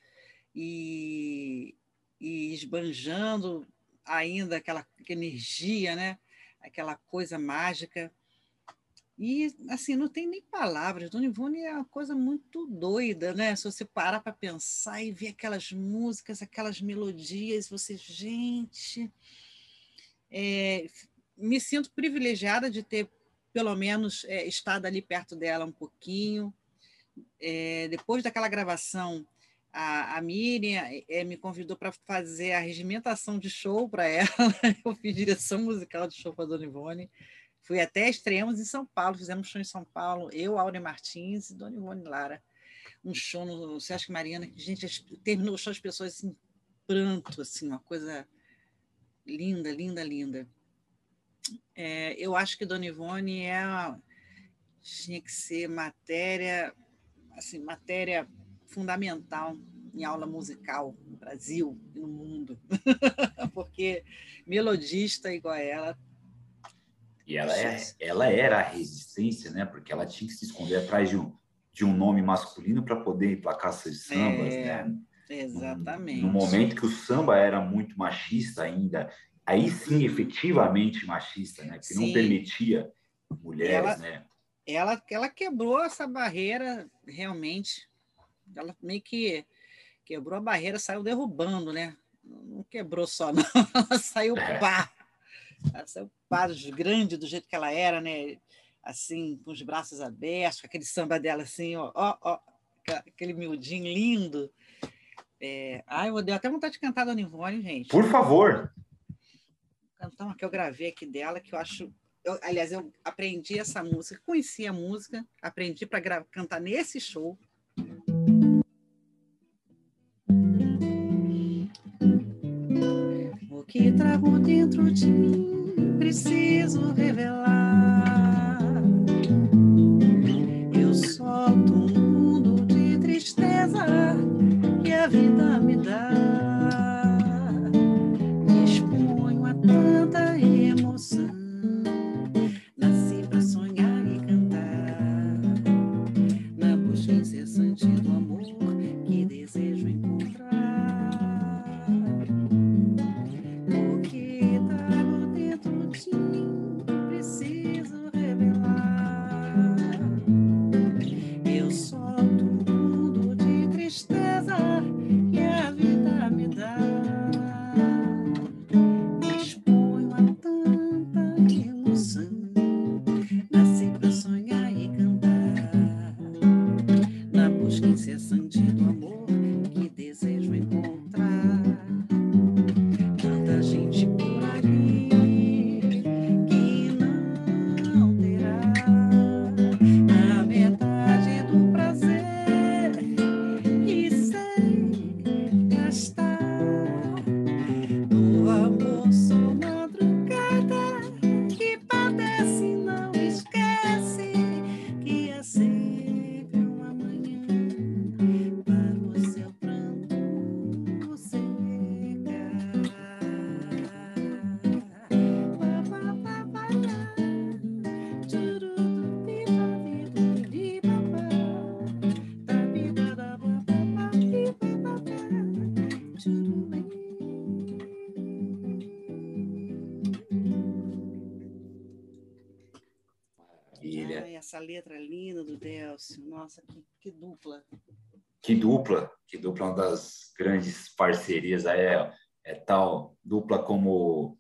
e, e esbanjando ainda aquela, aquela energia, né? Aquela coisa mágica. E, assim, não tem nem palavras. Dona Ivone é uma coisa muito doida, né? Se você parar para pensar e ver aquelas músicas, aquelas melodias, você, gente. É, me sinto privilegiada de ter, pelo menos, é, estado ali perto dela um pouquinho. É, depois daquela gravação, a, a Miriam é, me convidou para fazer a regimentação de show para ela. Eu fiz direção musical de show para Dona Ivone. Fui até estreamos em São Paulo, fizemos show em São Paulo, eu, Aure Martins e Dona Ivone Lara. Um show no Sesc Mariana, que, gente, terminou o show as pessoas assim, pranto, assim, uma coisa linda, linda, linda. É, eu acho que Dona Ivone é tinha que ser matéria, assim, matéria fundamental em aula musical no Brasil e no mundo, porque melodista igual a ela e ela, é, ela era a resistência, né? Porque ela tinha que se esconder atrás de um, de um nome masculino para poder emplacar seus sambas, é, né? Exatamente. No, no, momento que o samba era muito machista ainda, aí sim, efetivamente machista, né? Que sim. não permitia mulheres, ela, né? Ela, ela quebrou essa barreira realmente. Ela meio que quebrou a barreira, saiu derrubando, né? Não quebrou só, não. Ela saiu é. pá ela saiu grande do jeito que ela era, né? Assim, com os braços abertos, com aquele samba dela assim, ó, ó, ó aquele miudinho lindo. É... Ai, eu dei até vontade de cantar Dona Ivone, gente. Por favor. Cantar uma que eu gravei aqui dela, que eu acho. Eu, aliás, eu aprendi essa música, conheci a música, aprendi para cantar nesse show. Que trago dentro de mim preciso revelar. Dupla. Que dupla, que dupla, uma das grandes parcerias aí é, é tal dupla como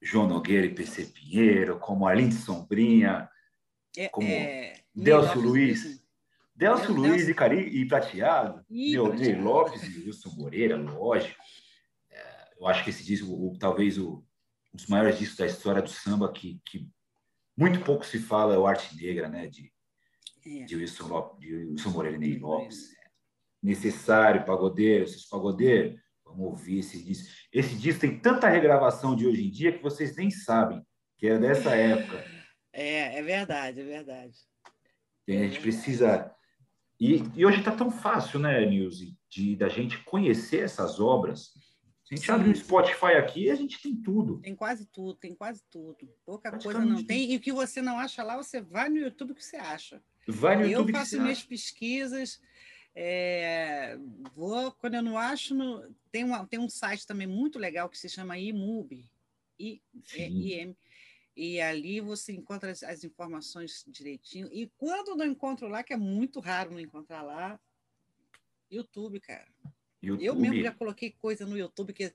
João Nogueira e PC Pinheiro, como Arlindo Sombrinha, É, como é, Delcio Luiz. Delcio Delcio- Luiz e, Cari, e Prateado, Prateado. Lopes e Wilson Moreira, lógico. É, eu acho que esse disco, o- talvez o, um dos maiores discos da história do samba, que, que muito pouco se fala, é o Arte Negra, né? De, é. de Wilson, Lopes, de Wilson Moreira e Ney Ney Lopes. Necessário, pagodeiro, esses pagodeiros, vamos ouvir esse disco. Esse disco tem tanta regravação de hoje em dia que vocês nem sabem que é dessa época. É, é verdade, é verdade. E a gente precisa. E, e hoje está tão fácil, né, Nilce, de da gente conhecer essas obras. A gente Sim. abre o Spotify aqui, a gente tem tudo. Tem quase tudo, tem quase tudo. Pouca coisa não tem. E o que você não acha lá, você vai no YouTube que você acha. Vai no eu YouTube que faço minhas acha. pesquisas. é, vou, quando eu não acho, no- tem, uma, tem um site também muito legal que se chama iMUB, I, é. IM, e ali você encontra as, as informações direitinho. E quando não encontro lá, que é muito raro não encontrar lá, YouTube, cara. YouTube. Eu mesmo já coloquei coisa no YouTube que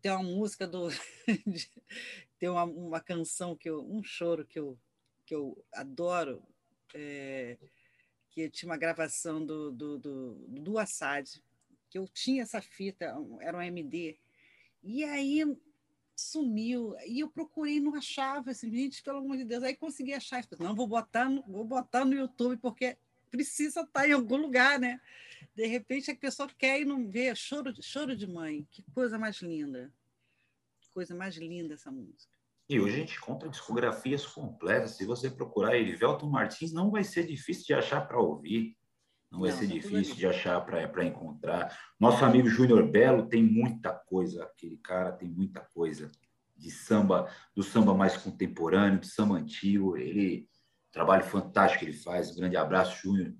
tem uma música do tem uma, uma canção que eu um choro que eu que eu adoro é, que tinha uma gravação do do, do, do Assad que eu tinha essa fita era um MD e aí sumiu e eu procurei não achava assim gente pelo amor de Deus aí consegui achar não vou botar no, vou botar no YouTube porque precisa estar em algum lugar né de repente a pessoa quer e não vê. Choro, choro de mãe. Que coisa mais linda. Que coisa mais linda essa música. E hoje a gente compra discografias completas. Se você procurar Erivelton Martins, não vai ser difícil de achar para ouvir. Não vai Não, ser tá difícil de achar para encontrar. Nosso amigo Júnior Belo tem muita coisa. Aquele cara tem muita coisa de samba, do samba mais contemporâneo, do samba antigo. Ele trabalho fantástico que ele faz. Um grande abraço, Júnior,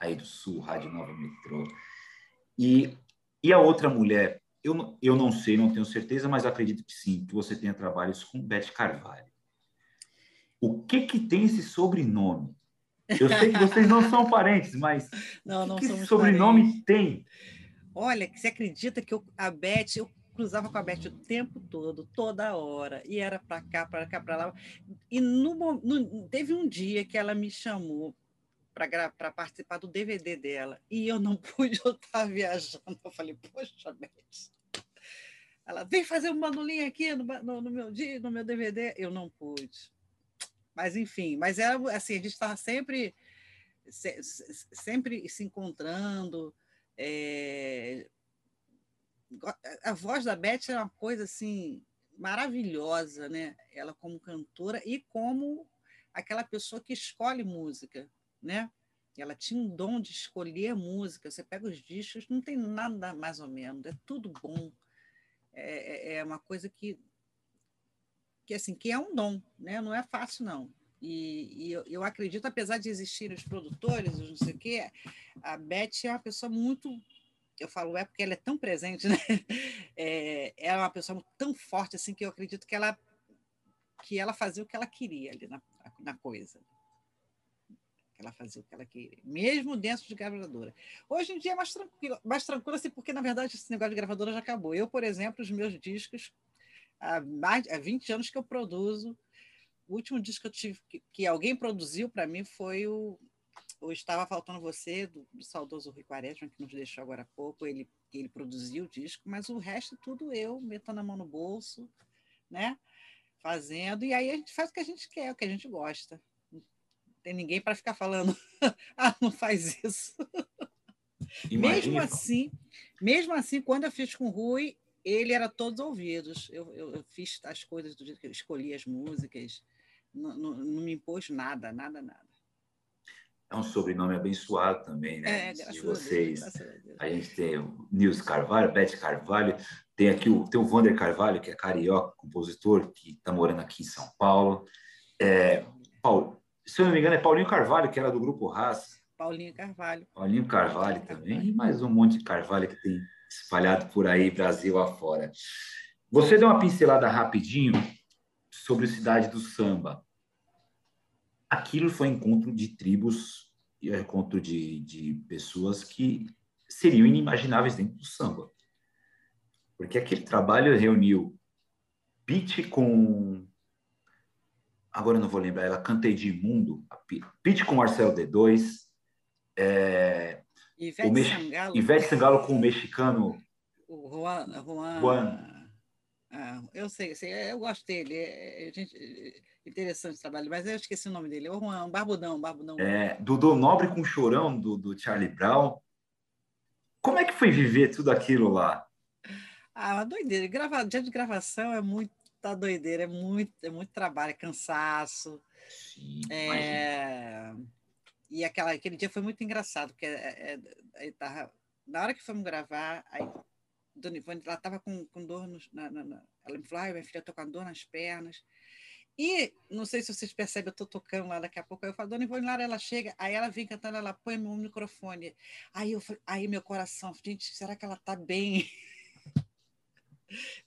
aí do Sul, Rádio Nova Metrô. E, e a outra mulher, eu, não- eu não sei, não tenho certeza, mas acredito que sim, que você tenha trabalhos com Beth Carvalho. O que que tem esse sobrenome? Eu sei que vocês não são parentes, mas Não, o não que, esse sobrenome parentes. tem? Olha, você acredita que eu, a Beth, eu cruzava com a Beth o tempo todo, toda hora, e era para cá, para cá, para lá. E no, no- teve um dia que ela me chamou para participar do DVD dela, e eu não pude, eu estava viajando. Eu falei, poxa, Beth. Ela vem fazer um manulinho aqui no, no, no meu dia, no meu DVD. Eu não pude. Mas, enfim, mas era assim, a gente estava sempre, se- se- sempre se encontrando. é, a voz da Beth era uma coisa assim maravilhosa, né? Ela como cantora e como aquela pessoa que escolhe música, né? Ela tinha um dom de escolher música. Você pega os discos, não tem nada mais ou menos, é tudo bom. É, é- é uma coisa que que assim que é um dom, né? Não é fácil não. E, e eu, eu acredito, apesar de existirem os produtores, os não sei o quê, a Beth é uma pessoa muito eu falo é porque ela é tão presente, né? É, ela é uma pessoa tão forte assim que eu acredito que ela que ela fazia o que ela queria ali na, na coisa. Ela fazia o que ela queria, mesmo dentro de gravadora. Hoje em dia é mais tranquilo, mais tranquilo assim, porque na verdade esse negócio de gravadora já acabou. Eu, por exemplo, os meus discos há mais há 20 anos que eu produzo. O último disco que tive que, que alguém produziu para mim foi o ou Estava Faltando Você, do, do saudoso Rui Quaresma, que nos deixou agora há pouco. Ele, ele produziu o disco, mas o resto tudo eu, metendo a mão no bolso, né? Fazendo. E aí a gente faz o que a gente quer, o que a gente gosta. Não tem ninguém para ficar falando, ah, não faz isso. Mesmo Imagina, assim, mesmo assim, quando eu fiz com o Rui, ele era todos ouvidos. Eu, eu, eu fiz as coisas do jeito que eu escolhi as músicas, não, não, não me impôs nada, nada, nada. é um sobrenome abençoado também, né? É, de vocês. a Deus. Graças a Deus. A gente tem o Nils Carvalho, Beth Carvalho, tem aqui o, tem o Vander Carvalho, que é carioca, compositor, que está morando aqui em São Paulo. É, Paulo, se eu não me engano, é Paulinho Carvalho, que era do grupo Raça. Paulinho Carvalho. Paulinho Carvalho também, e mais um monte de Carvalho que tem espalhado por aí, Brasil afora. Você deu uma pincelada rapidinho sobre Cidade do Samba. aquilo foi encontro de tribos e encontro de, de pessoas que seriam inimagináveis dentro do samba. Porque aquele trabalho reuniu Pete com. Agora eu não vou lembrar, ela Cantei de Imundo, Pete com Marcelo D2, é, Ivete, o Mex... Sangalo. Ivete Sangalo com o mexicano. O Juan. Juan, Juan. Ah, eu sei, sei, eu gosto dele. É, é, gente, é interessante o trabalho, mas eu esqueci o nome dele. É o Juan, um Barbudão, Barbudão. É, Dudu Nobre com Chorão, do, do Charlie Brown. Como é que foi viver tudo aquilo lá? Ah, uma doideira. Grava... Dia de gravação é muita doideira, é muito, é muito trabalho, é cansaço. Sim, é... E aquela, aquele dia foi muito engraçado, porque é, é, tava, na hora que fomos gravar, aí Dona Ivone, ela estava com, com dor nos, na, na, na, ela me falou, minha filha, estou com dor nas pernas. E não sei se vocês percebem, eu estou tocando lá daqui a pouco. Aí eu falo, Dona Ivone Lara, ela chega, aí ela vem cantando, ela põe meu microfone. Aí, eu, aí meu coração, gente, será que ela está bem?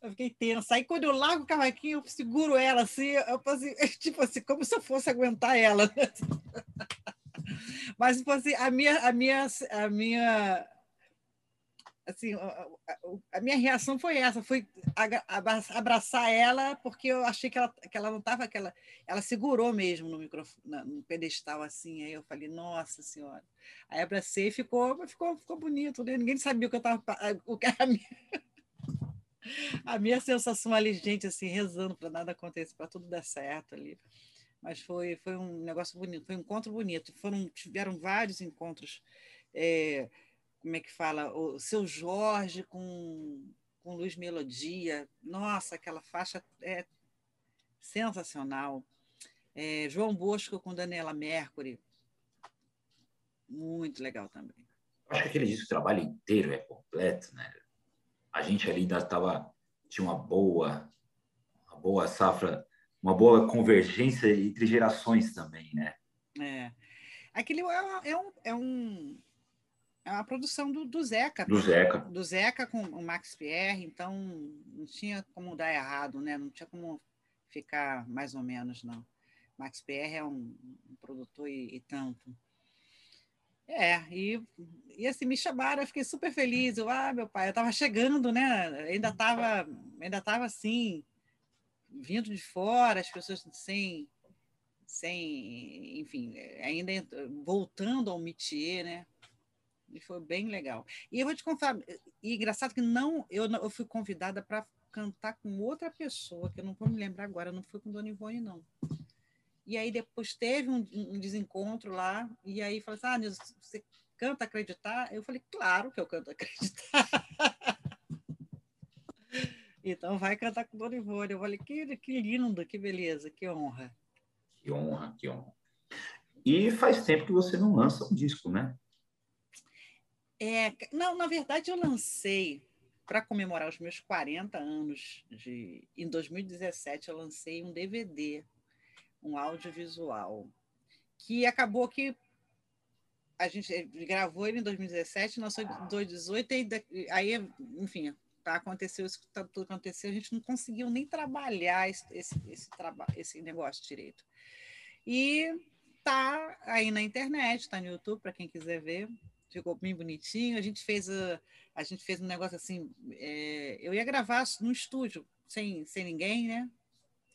Eu fiquei tensa. Aí quando eu largo o cavaquinho, eu seguro ela assim, eu assim, tipo assim, como se eu fosse aguentar ela. Mas tipo assim, a minha, a minha, a minha assim, a minha reação foi essa, foi abraçar ela, porque eu achei que ela, que ela não estava, ela, ela segurou mesmo no microfone, no pedestal assim, aí eu falei, nossa senhora. Aí abracei e ficou, ficou, ficou bonito, né? ninguém sabia o que eu estava, o que a minha, a minha sensação ali, gente, assim, rezando para nada acontecer, para tudo dar certo ali. Mas foi, foi um negócio bonito, foi um encontro bonito. Foram, tiveram vários encontros é, como é que fala, o seu Jorge com, com Luiz Melodia. Nossa, aquela faixa é sensacional. É, João Bosco com Daniela Mercury. Muito legal também. Acho que aquele disco, o trabalho inteiro é completo, né? A gente ali ainda estava tinha uma boa, uma boa safra, uma boa convergência entre gerações também, né? É. Aquele é, é um, é um é uma produção do, do Zeca. Do Zeca. Do Zeca com o Max Pierre, então não tinha como dar errado, né? Não tinha como ficar mais ou menos, não. Max Pierre é um, um produtor e, e, tanto. É, e, e assim, me chamaram, eu fiquei super feliz. Eu, ah, meu pai, eu estava chegando, né? Ainda estava ainda tava assim, vindo de fora, as pessoas sem, sem enfim, ainda voltando ao métier, né? E foi bem legal. E eu vou te contar, e engraçado que não eu, eu fui convidada para cantar com outra pessoa, que eu não vou me lembrar agora, não foi com Dona Ivone, não. E aí depois teve um, um desencontro lá, e aí falou assim, ah, Nilson, você canta acreditar? Eu falei, claro que eu canto acreditar. então vai cantar com Dona. Eu falei, que, que lindo, que beleza, que honra. Que honra, que honra. E faz tempo que você não lança um disco, né? É, não, na verdade, eu lancei, para comemorar os meus 40 anos, de, em 2017, eu lancei um DVD, um audiovisual, que acabou que a gente gravou ele em 2017, lançou em 2018, e aí, enfim, tá, aconteceu isso que tá, tudo aconteceu, a gente não conseguiu nem trabalhar esse, esse, esse, traba esse negócio direito. E tá aí na internet, tá no YouTube, para quem quiser ver ficou bem bonitinho. A gente fez, a, a gente fez um negócio assim. É, eu ia gravar no estúdio, sem, sem ninguém, né?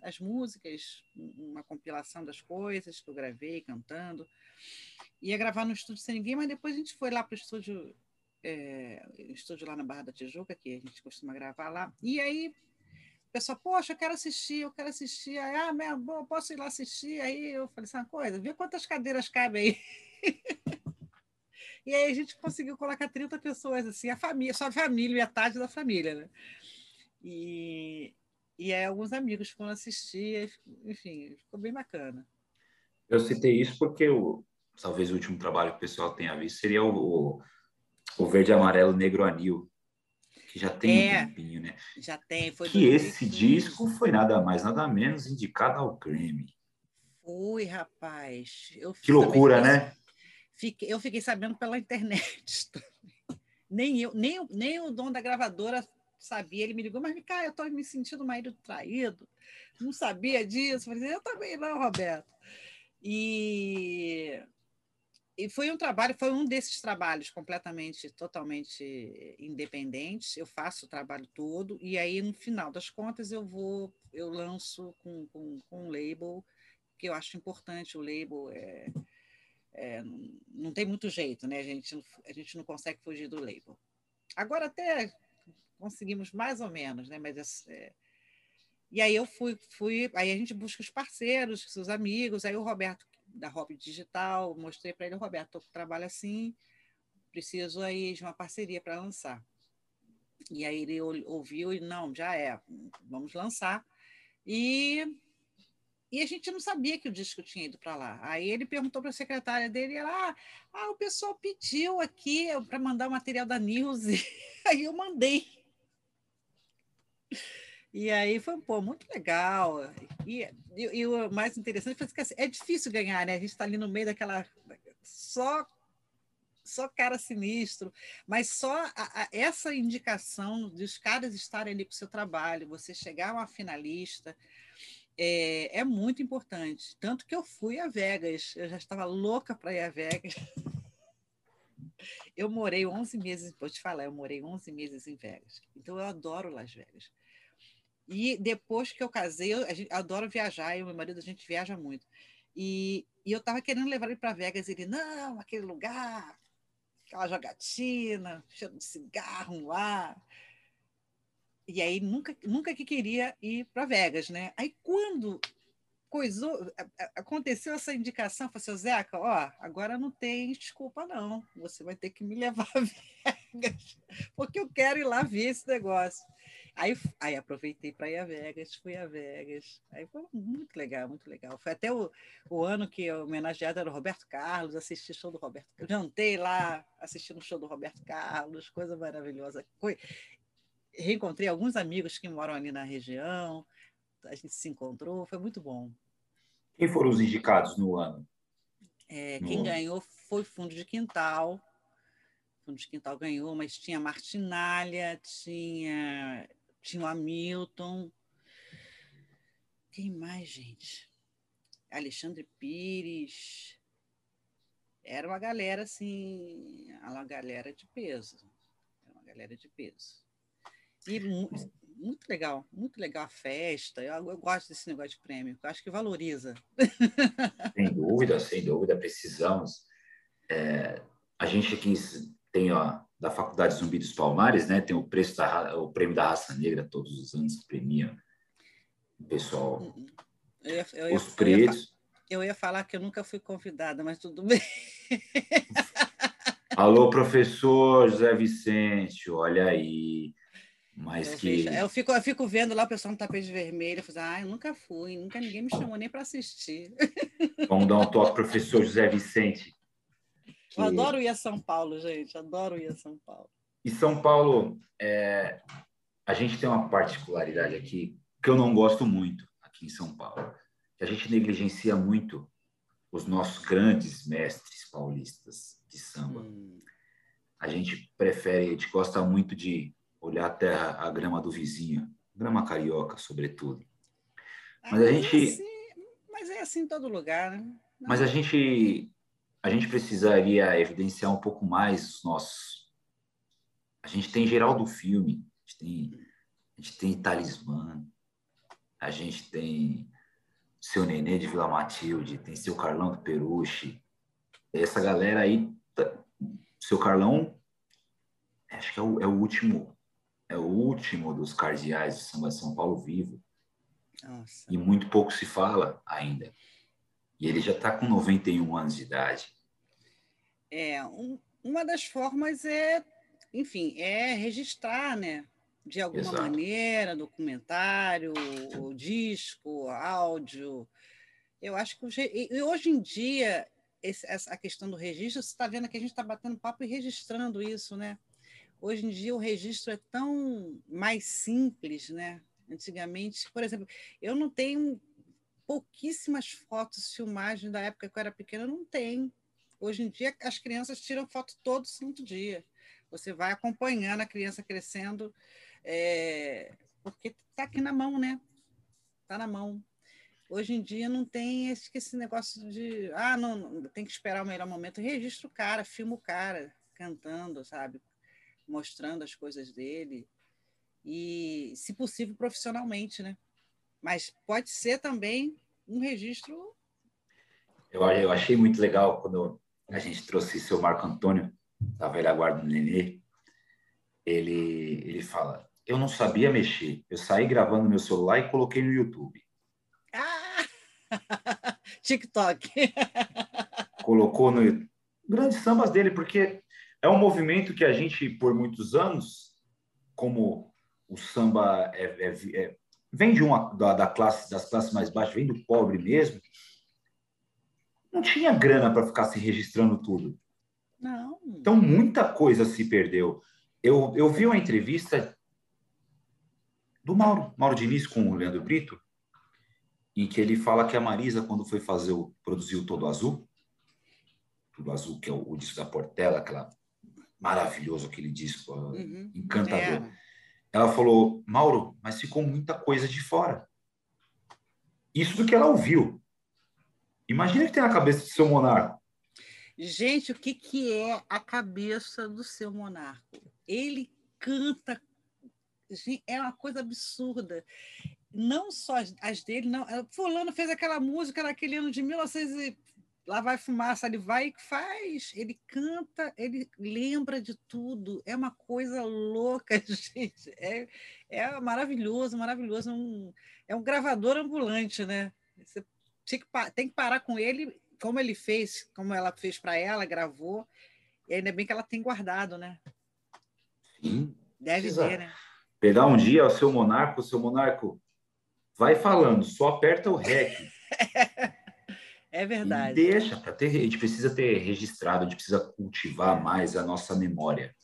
As músicas, uma compilação das coisas que eu gravei cantando. Ia gravar no estúdio sem ninguém, mas depois a gente foi lá para o estúdio, é, estúdio lá na Barra da Tijuca, que a gente costuma gravar lá. E aí o pessoal, poxa, eu quero assistir, eu quero assistir. Aí, ah, meu, posso ir lá assistir? Aí eu falei assim, uma coisa, vê quantas cadeiras cabem aí. E aí a gente conseguiu colocar 30 pessoas, assim, a família, só a família, metade da família, né? E, e aí alguns amigos foram assistir, enfim, ficou bem bacana. Eu citei isso porque o, talvez o último trabalho que o pessoal tenha visto seria o, o Verde Amarelo Negro Anil, que já tem é, um tempinho, né? Já tem, foi Que esse disco foi nada mais, nada menos indicado ao Grammy. Foi, rapaz. que loucura, né? Fiquei, eu fiquei sabendo pela internet. nem eu, nem, nem o dono da gravadora sabia. Ele me ligou, mas cara, eu estou me sentindo marido traído. Não sabia disso. Eu falei, eu também não, Roberto. E, e foi um trabalho, foi um desses trabalhos completamente, totalmente independentes. Eu faço o trabalho todo e aí no final das contas eu vou, eu lanço com, com, com um label que eu acho importante. O label é, é, não tem muito jeito, né? A gente, a gente não consegue fugir do label. Agora até conseguimos mais ou menos, né? Mas é, e aí eu fui, fui, aí a gente busca os parceiros, os amigos, aí o Roberto da Hobby Digital, mostrei para ele, Roberto, estou com trabalho assim, preciso aí de uma parceria para lançar. E aí ele ouviu e não, já é, vamos lançar. E e a gente não sabia que o disco tinha ido para lá. Aí ele perguntou para a secretária dele, ah, ah, o pessoal pediu aqui para mandar o material da News, aí eu mandei. E aí foi pô, muito legal. E, e, e, o mais interessante foi que assim, é difícil ganhar, né? A gente está ali no meio daquela. Só só cara sinistro, mas só a, a, essa indicação dos caras estarem ali com o seu trabalho, você chegar a uma finalista, é, é, muito importante. Tanto que eu fui a Vegas, eu já estava louca para ir a Vegas. Eu morei 11 meses, vou te falar, eu morei 11 meses em Vegas. Então eu adoro Las Vegas. E depois que eu casei, eu, eu adoro viajar, e o meu marido, a gente viaja muito. E, e eu estava querendo levar ele para Vegas, e ele, não, aquele lugar, aquela jogatina, cheiro de cigarro lá. E aí nunca, nunca que queria ir para Vegas, né? Aí quando coisou, aconteceu essa indicação, eu falei assim, Zeca, ó, agora não tem desculpa não, você vai ter que me levar a Vegas, porque eu quero ir lá ver esse negócio. Aí, aí aproveitei para ir a Vegas, fui a Vegas. Aí foi muito legal, muito legal. Foi até o, o ano que o homenageado era o Roberto Carlos, assisti show do Roberto Jantei lá, assistindo o show do Roberto Carlos, coisa maravilhosa. Foi, reencontrei alguns amigos que moram ali na região, a gente se encontrou, foi muito bom. Quem foram os indicados no ano? É, no quem ano. ganhou foi Fundo de Quintal. Fundo de Quintal ganhou, mas tinha Martinalha, tinha tinha o Hamilton. Quem mais, gente? Alexandre Pires. Era uma galera, assim, uma galera de peso. Era uma galera de peso. E muito, legal, muito legal a festa. Eu, eu, gosto desse negócio de prêmio, acho que valoriza. Sem dúvida, sem dúvida, precisamos. É, a gente aqui tem ó, da Faculdade Zumbi dos Palmares, né? Tem o preço da, o prêmio da raça negra todos os anos que premia o pessoal. Eu ia, eu ia, os pretos. Eu ia, eu ia, falar que eu nunca fui convidada, mas tudo bem. Alô, professor José Vicente, olha aí. Mas eu que. Vejo, eu, fico, eu fico vendo lá o pessoal no tapete vermelho, eu falo, ah, eu nunca fui, nunca ninguém me chamou nem para assistir. Vamos dar um toque, professor José Vicente. Que... Eu adoro ir a São Paulo, gente. Adoro ir a São Paulo. E São Paulo, é... a gente tem uma particularidade aqui que eu não gosto muito aqui em São Paulo. Que a gente negligencia muito os nossos grandes mestres paulistas de samba. Hum. A gente prefere, a gente gosta muito de olhar a terra, a grama do vizinho, grama carioca, sobretudo. Mas a ah, gente. É assim, mas é assim em todo lugar, né? Não. Mas a gente a gente precisaria evidenciar um pouco mais os nossos. A gente tem geral do filme, a gente tem, a gente tem Talismã, a gente tem seu Nenê de Vila Matilde, tem seu Carlão do Peruche. Essa galera aí, tá, seu Carlão, acho que é o, é o último, é o último dos cardeais de Samba São Paulo vivo. Nossa. E muito pouco se fala ainda. E ele já está com 91 anos de idade. É, um, uma das formas é, enfim, é registrar, né? De alguma Exato. maneira, documentário, disco, áudio. Eu acho que e hoje em dia esse, essa, a questão do registro, você está vendo que a gente está batendo papo e registrando isso, né? Hoje em dia o registro é tão mais simples, né? Antigamente, por exemplo, eu não tenho pouquíssimas fotos, filmagens da época que eu era pequena, não tem. Hoje em dia, as crianças tiram foto todo santo dia. Você vai acompanhando a criança crescendo, é, porque está aqui na mão, né? Está na mão. Hoje em dia não tem esse, esse negócio de ah, não, não, tem que esperar o melhor momento. Registra o cara, filma o cara cantando, sabe? Mostrando as coisas dele. E, se possível, profissionalmente, né? Mas pode ser também um registro. Eu, eu achei muito legal quando a gente trouxe seu Marco Antônio, da velha guarda do Nenê. Ele, ele fala: Eu não sabia mexer. Eu saí gravando meu celular e coloquei no YouTube. TikTok. Colocou no grandes sambas dele, porque é um movimento que a gente, por muitos anos, como o samba é, é, é, vem de uma da, da, classe das classes mais baixas, vem do pobre mesmo, não tinha grana para ficar se registrando tudo. Não. Então muita coisa se perdeu. Eu, eu vi uma entrevista do Mauro, Mauro Diniz com o Leandro Brito, em que ele fala que a Marisa, quando foi fazer o, produzir o Todo Azul, Todo Azul, que é o, o disco da Portela, aquela maravilhoso aquele disco, uhum. encantador. É. Ela falou, Mauro, mas ficou muita coisa de fora. Isso do que ela ouviu. Imagina que tem na cabeça do seu monarca. Gente, o que, que é a cabeça do seu monarca? Ele canta. É uma coisa absurda não só as dele, não. Eh, fulano fez aquela música naquele ano de 1900 e lá vai fumaça, ele vai e faz, ele canta, ele lembra de tudo, é uma coisa louca, gente, é, é maravilhoso, maravilhoso, é um, é um gravador ambulante, né? Você tem que, tem que parar com ele, como ele fez, como ela fez para ela, gravou, e ainda bem que ela tem guardado, né? Sim. Deve Precisa ter, né? Pegar um dia o seu monarco, o seu monarco, vai falando, só aperta o REC. É verdade. E deixa, para ter, a gente precisa ter registrado, a gente precisa cultivar mais a nossa memória.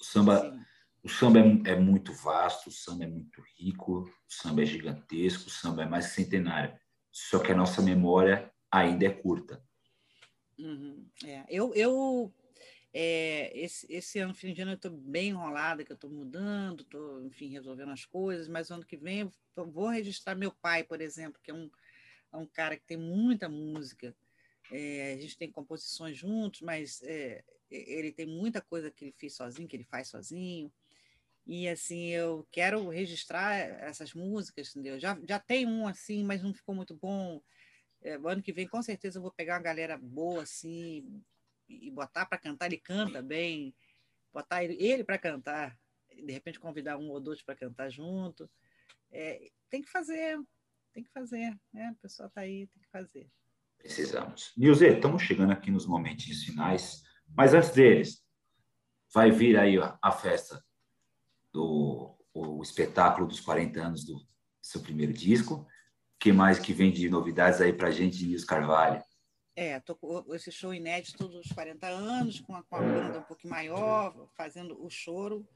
O samba, o samba é, é, muito vasto, o samba é muito rico, o samba é gigantesco, o samba é mais centenário. Só que a nossa memória ainda é curta. Uhum. É. Eu, eu é, esse, esse ano, fim de ano, eu estou bem enrolada, que eu estou mudando, estou, enfim, resolvendo as coisas, mas ano que vem eu vou registrar meu pai, por exemplo, que é um, é um cara que tem muita música. É, a gente tem composições juntos, mas é, ele tem muita coisa que ele fez sozinho, que ele faz sozinho. E assim, eu quero registrar essas músicas, entendeu? Já, já tem um assim, mas não ficou muito bom. É, ano que vem, com certeza, eu vou pegar uma galera boa, assim, e botar para cantar, ele canta bem, botar ele, ele para cantar, de repente convidar um ou dois para cantar junto. É, tem que fazer, tem que fazer, né? A pessoa está aí, tem que fazer. Precisamos. Nilze, estamos chegando aqui nos momentinhos finais, mas antes deles, vai vir aí a festa do o espetáculo dos 40 anos do seu primeiro disco. Que mais que vem de novidades aí para a gente, Nilson Carvalho? É, tô com esse show inédito dos 40 anos, com a, com a banda um pouco maior, fazendo o choro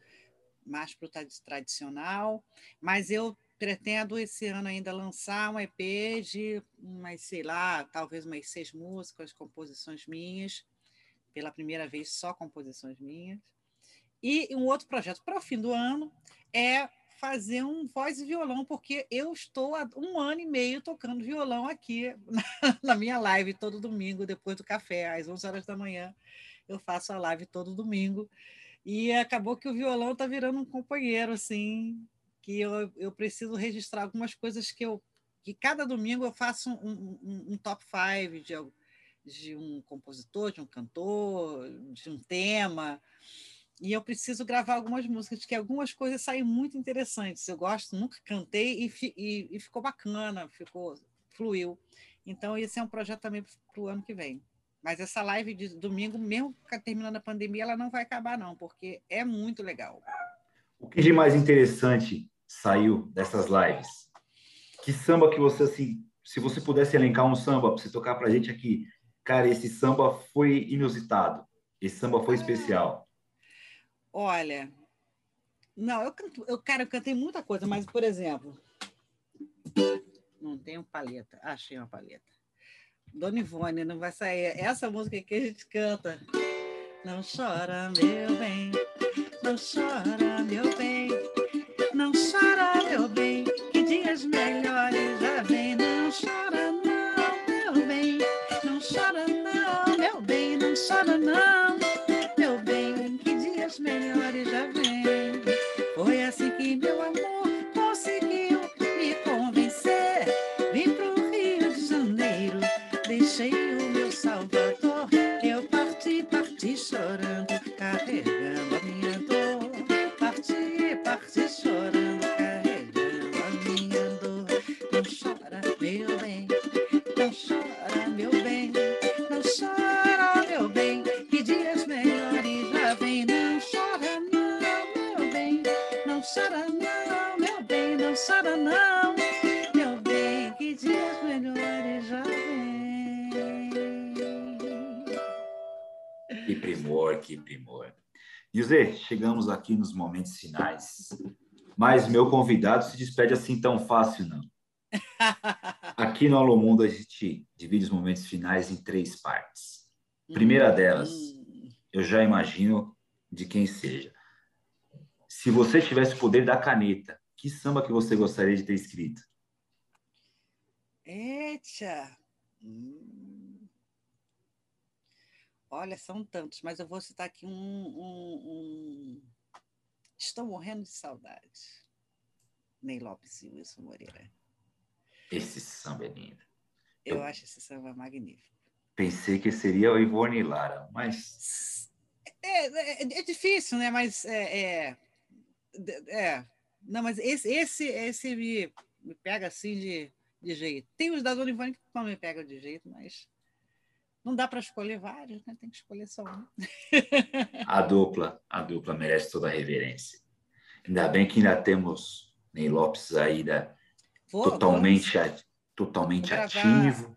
mais para o tradicional, mas eu pretendo esse ano ainda lançar um EP de umas, sei lá, talvez umas seis músicas, composições minhas, pela primeira vez só composições minhas. E um outro projeto para o fim do ano é fazer um voz e violão, porque eu estou há um ano e meio tocando violão aqui na, na, minha live todo domingo, depois do café, às 11 horas da manhã. Eu faço a live todo domingo. E acabou que o violão está virando um companheiro, assim, que eu, eu preciso registrar algumas coisas que eu. que cada domingo eu faço um, um, um top five de, de um compositor, de um cantor, de um tema e eu preciso gravar algumas músicas, que algumas coisas saem muito interessantes. Eu gosto, nunca cantei e, e, e ficou bacana, ficou fluiu. Então, esse é um projeto também para o ano que vem. Mas essa live de domingo, mesmo terminando a pandemia, ela não vai acabar, não, porque é muito legal. O que de mais interessante saiu dessas lives? Que samba que você, assim, se você pudesse elencar um samba para você tocar para a gente aqui, cara, esse samba foi inusitado, esse samba foi especial. Olha, não, eu canto, eu, cara, eu cantei muita coisa, mas, por exemplo, não tenho paleta. Achei uma paleta. Dona Ivone, não vai sair. Essa música que a gente canta. Não chora, meu bem, não chora, meu bem, não chora, meu bem, que dias melhores já vem. Não chora não, meu bem, não chora não, meu bem, não chora não, meu bem, que dias melhores já vem. Foi assim que meu amor conseguiu me convencer. Vim pro Rio de Janeiro, deixei o meu Salvador. Eu parti, parti chorando, chora, não, meu bem, não chora, não, meu bem. Que dias melhores já vem. Que primor, que primor. José, chegamos aqui nos momentos finais, mas meu convidado se despede assim tão fácil, não. Aqui no Alô Mundo a gente divide os momentos finais em três partes. Primeira delas, Hum, eu já imagino de quem seja. Se você tivesse o poder da caneta, que samba que você gostaria de ter escrito? Eita! Hum. Olha, são tantos, mas eu vou citar aqui um, um- um- Estou morrendo de saudade. Ney Lopes e Wilson Moreira. Esse samba é lindo. Eu acho esse samba magnífico. Pensei que seria o Ivone Lara, mas É, é, é difícil, né? Mas é, é. Não, mas esse, esse, esse me, me pega assim de, de jeito. Tem os da Dona Ivone que não me pegam de jeito, mas não dá para escolher vários, né? Tem que escolher só um. a dupla, a dupla merece toda a reverência. Ainda bem que ainda temos Ney Lopes aí da, Vou- totalmente, a- totalmente vou ativo.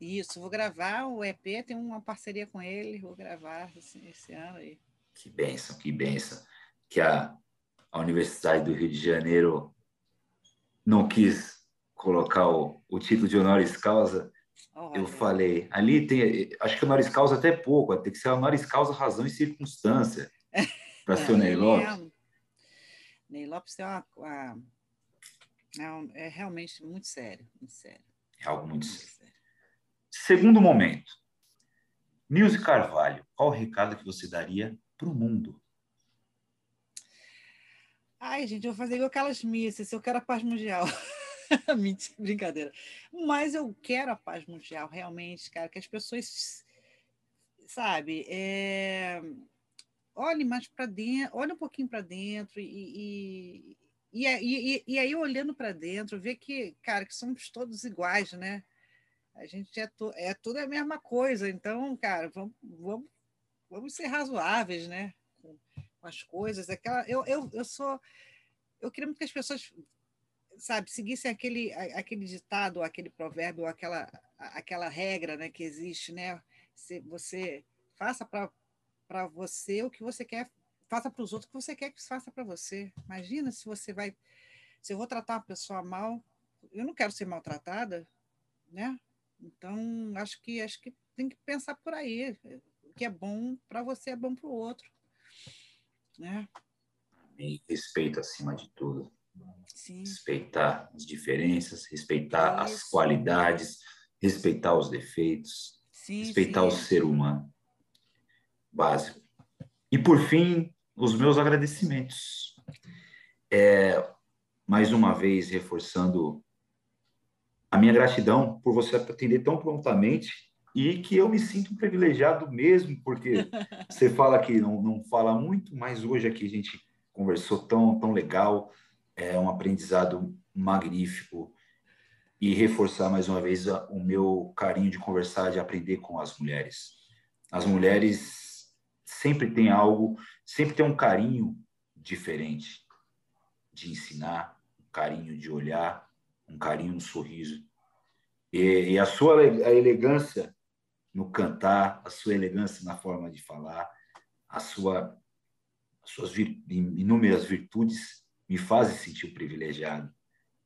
Isso, vou gravar o EP, tem uma parceria com ele, vou gravar esse, esse ano aí. Que benção, que benção. Que a, a Universidade do Rio de Janeiro não quis colocar o, o título de honoris causa. Olha, Eu falei, ali tem, acho que honoris causa até pouco, tem que ser honoris causa, razão e circunstância para ser o Ney ele Lopes. É, Ney Lopes é, uma, uma- é, um- é realmente muito sério, muito sério. É algo muito muito sério. sério. Segundo momento. Nilce Carvalho, qual o recado que você daria para o mundo? Ai, gente, eu vou fazer igual aquelas missas, eu quero a paz mundial. Mentira, brincadeira. Mas eu quero a paz mundial, realmente, cara, que as pessoas, sabe, é... olhem mais para dentro, olhem um pouquinho para dentro e, e, e, e, aí olhando para dentro, ver que, cara, que somos todos iguais, né? A gente é, to, é tudo a mesma coisa, então, cara, vamos, vamos, vamos ser razoáveis, né? Com, as coisas. Aquela, eu, eu, eu sou. Eu queria muito que as pessoas, sabe, seguissem aquele, aquele ditado, aquele provérbio, aquela, aquela regra né, que existe, né? Se você faça para você o que você quer, faça para os outros o que você quer que faça para você. Imagina se você vai. Se eu vou tratar uma pessoa mal, eu não quero ser maltratada, né? Então, acho que acho que tem que pensar por aí. O que é bom para você é bom para o outro. Né? E respeito acima de tudo. Sim, Respeitar as diferenças, respeitar as Isso. qualidades, respeitar os defeitos, sim. respeitar sim. o ser humano. Básico. E, por fim, os meus agradecimentos. É, mais uma vez, reforçando a minha gratidão por você atender tão prontamente e que eu me sinto privilegiado mesmo, porque você fala que não, não fala muito, mas hoje aqui a gente conversou tão, tão legal, é um aprendizado magnífico e reforçar mais uma vez o meu carinho de conversar, de aprender com as mulheres. As mulheres sempre têm algo, sempre tem um carinho diferente de ensinar, um carinho de olhar, um carinho no sorriso. E, e a sua a elegância no cantar, a sua elegância na forma de falar, a sua, as suas vir- inúmeras virtudes me fazem sentir privilegiado.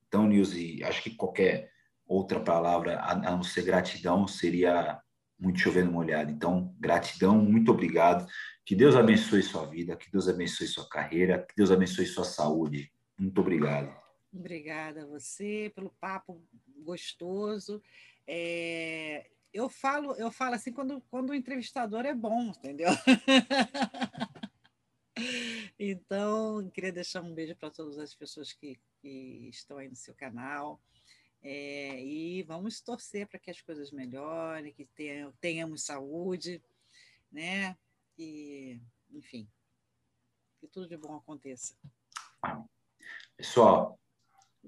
Então, Nilce, acho que qualquer outra palavra a não ser gratidão seria muito chovendo molhado. Então, gratidão, muito obrigado. Que Deus abençoe sua vida, que Deus abençoe sua carreira, que Deus abençoe sua saúde. Muito obrigado. Obrigada a você pelo papo gostoso. É, eu falo, eu falo assim quando, quando o entrevistador é bom, entendeu? então, queria deixar um beijo para todas as pessoas que, que estão aí no seu canal. É, e vamos torcer para que as coisas melhorem, que tenham, tenhamos saúde, né? E, enfim, que tudo de bom aconteça. Pessoal,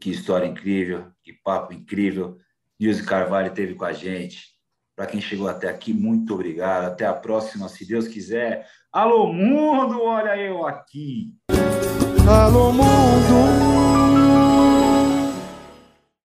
que história incrível, que papo incrível. Nilce Carvalho teve com a gente. Para quem chegou até aqui, muito obrigado. Até a próxima, se Deus quiser. Alô, mundo, olha eu aqui. Alô, mundo.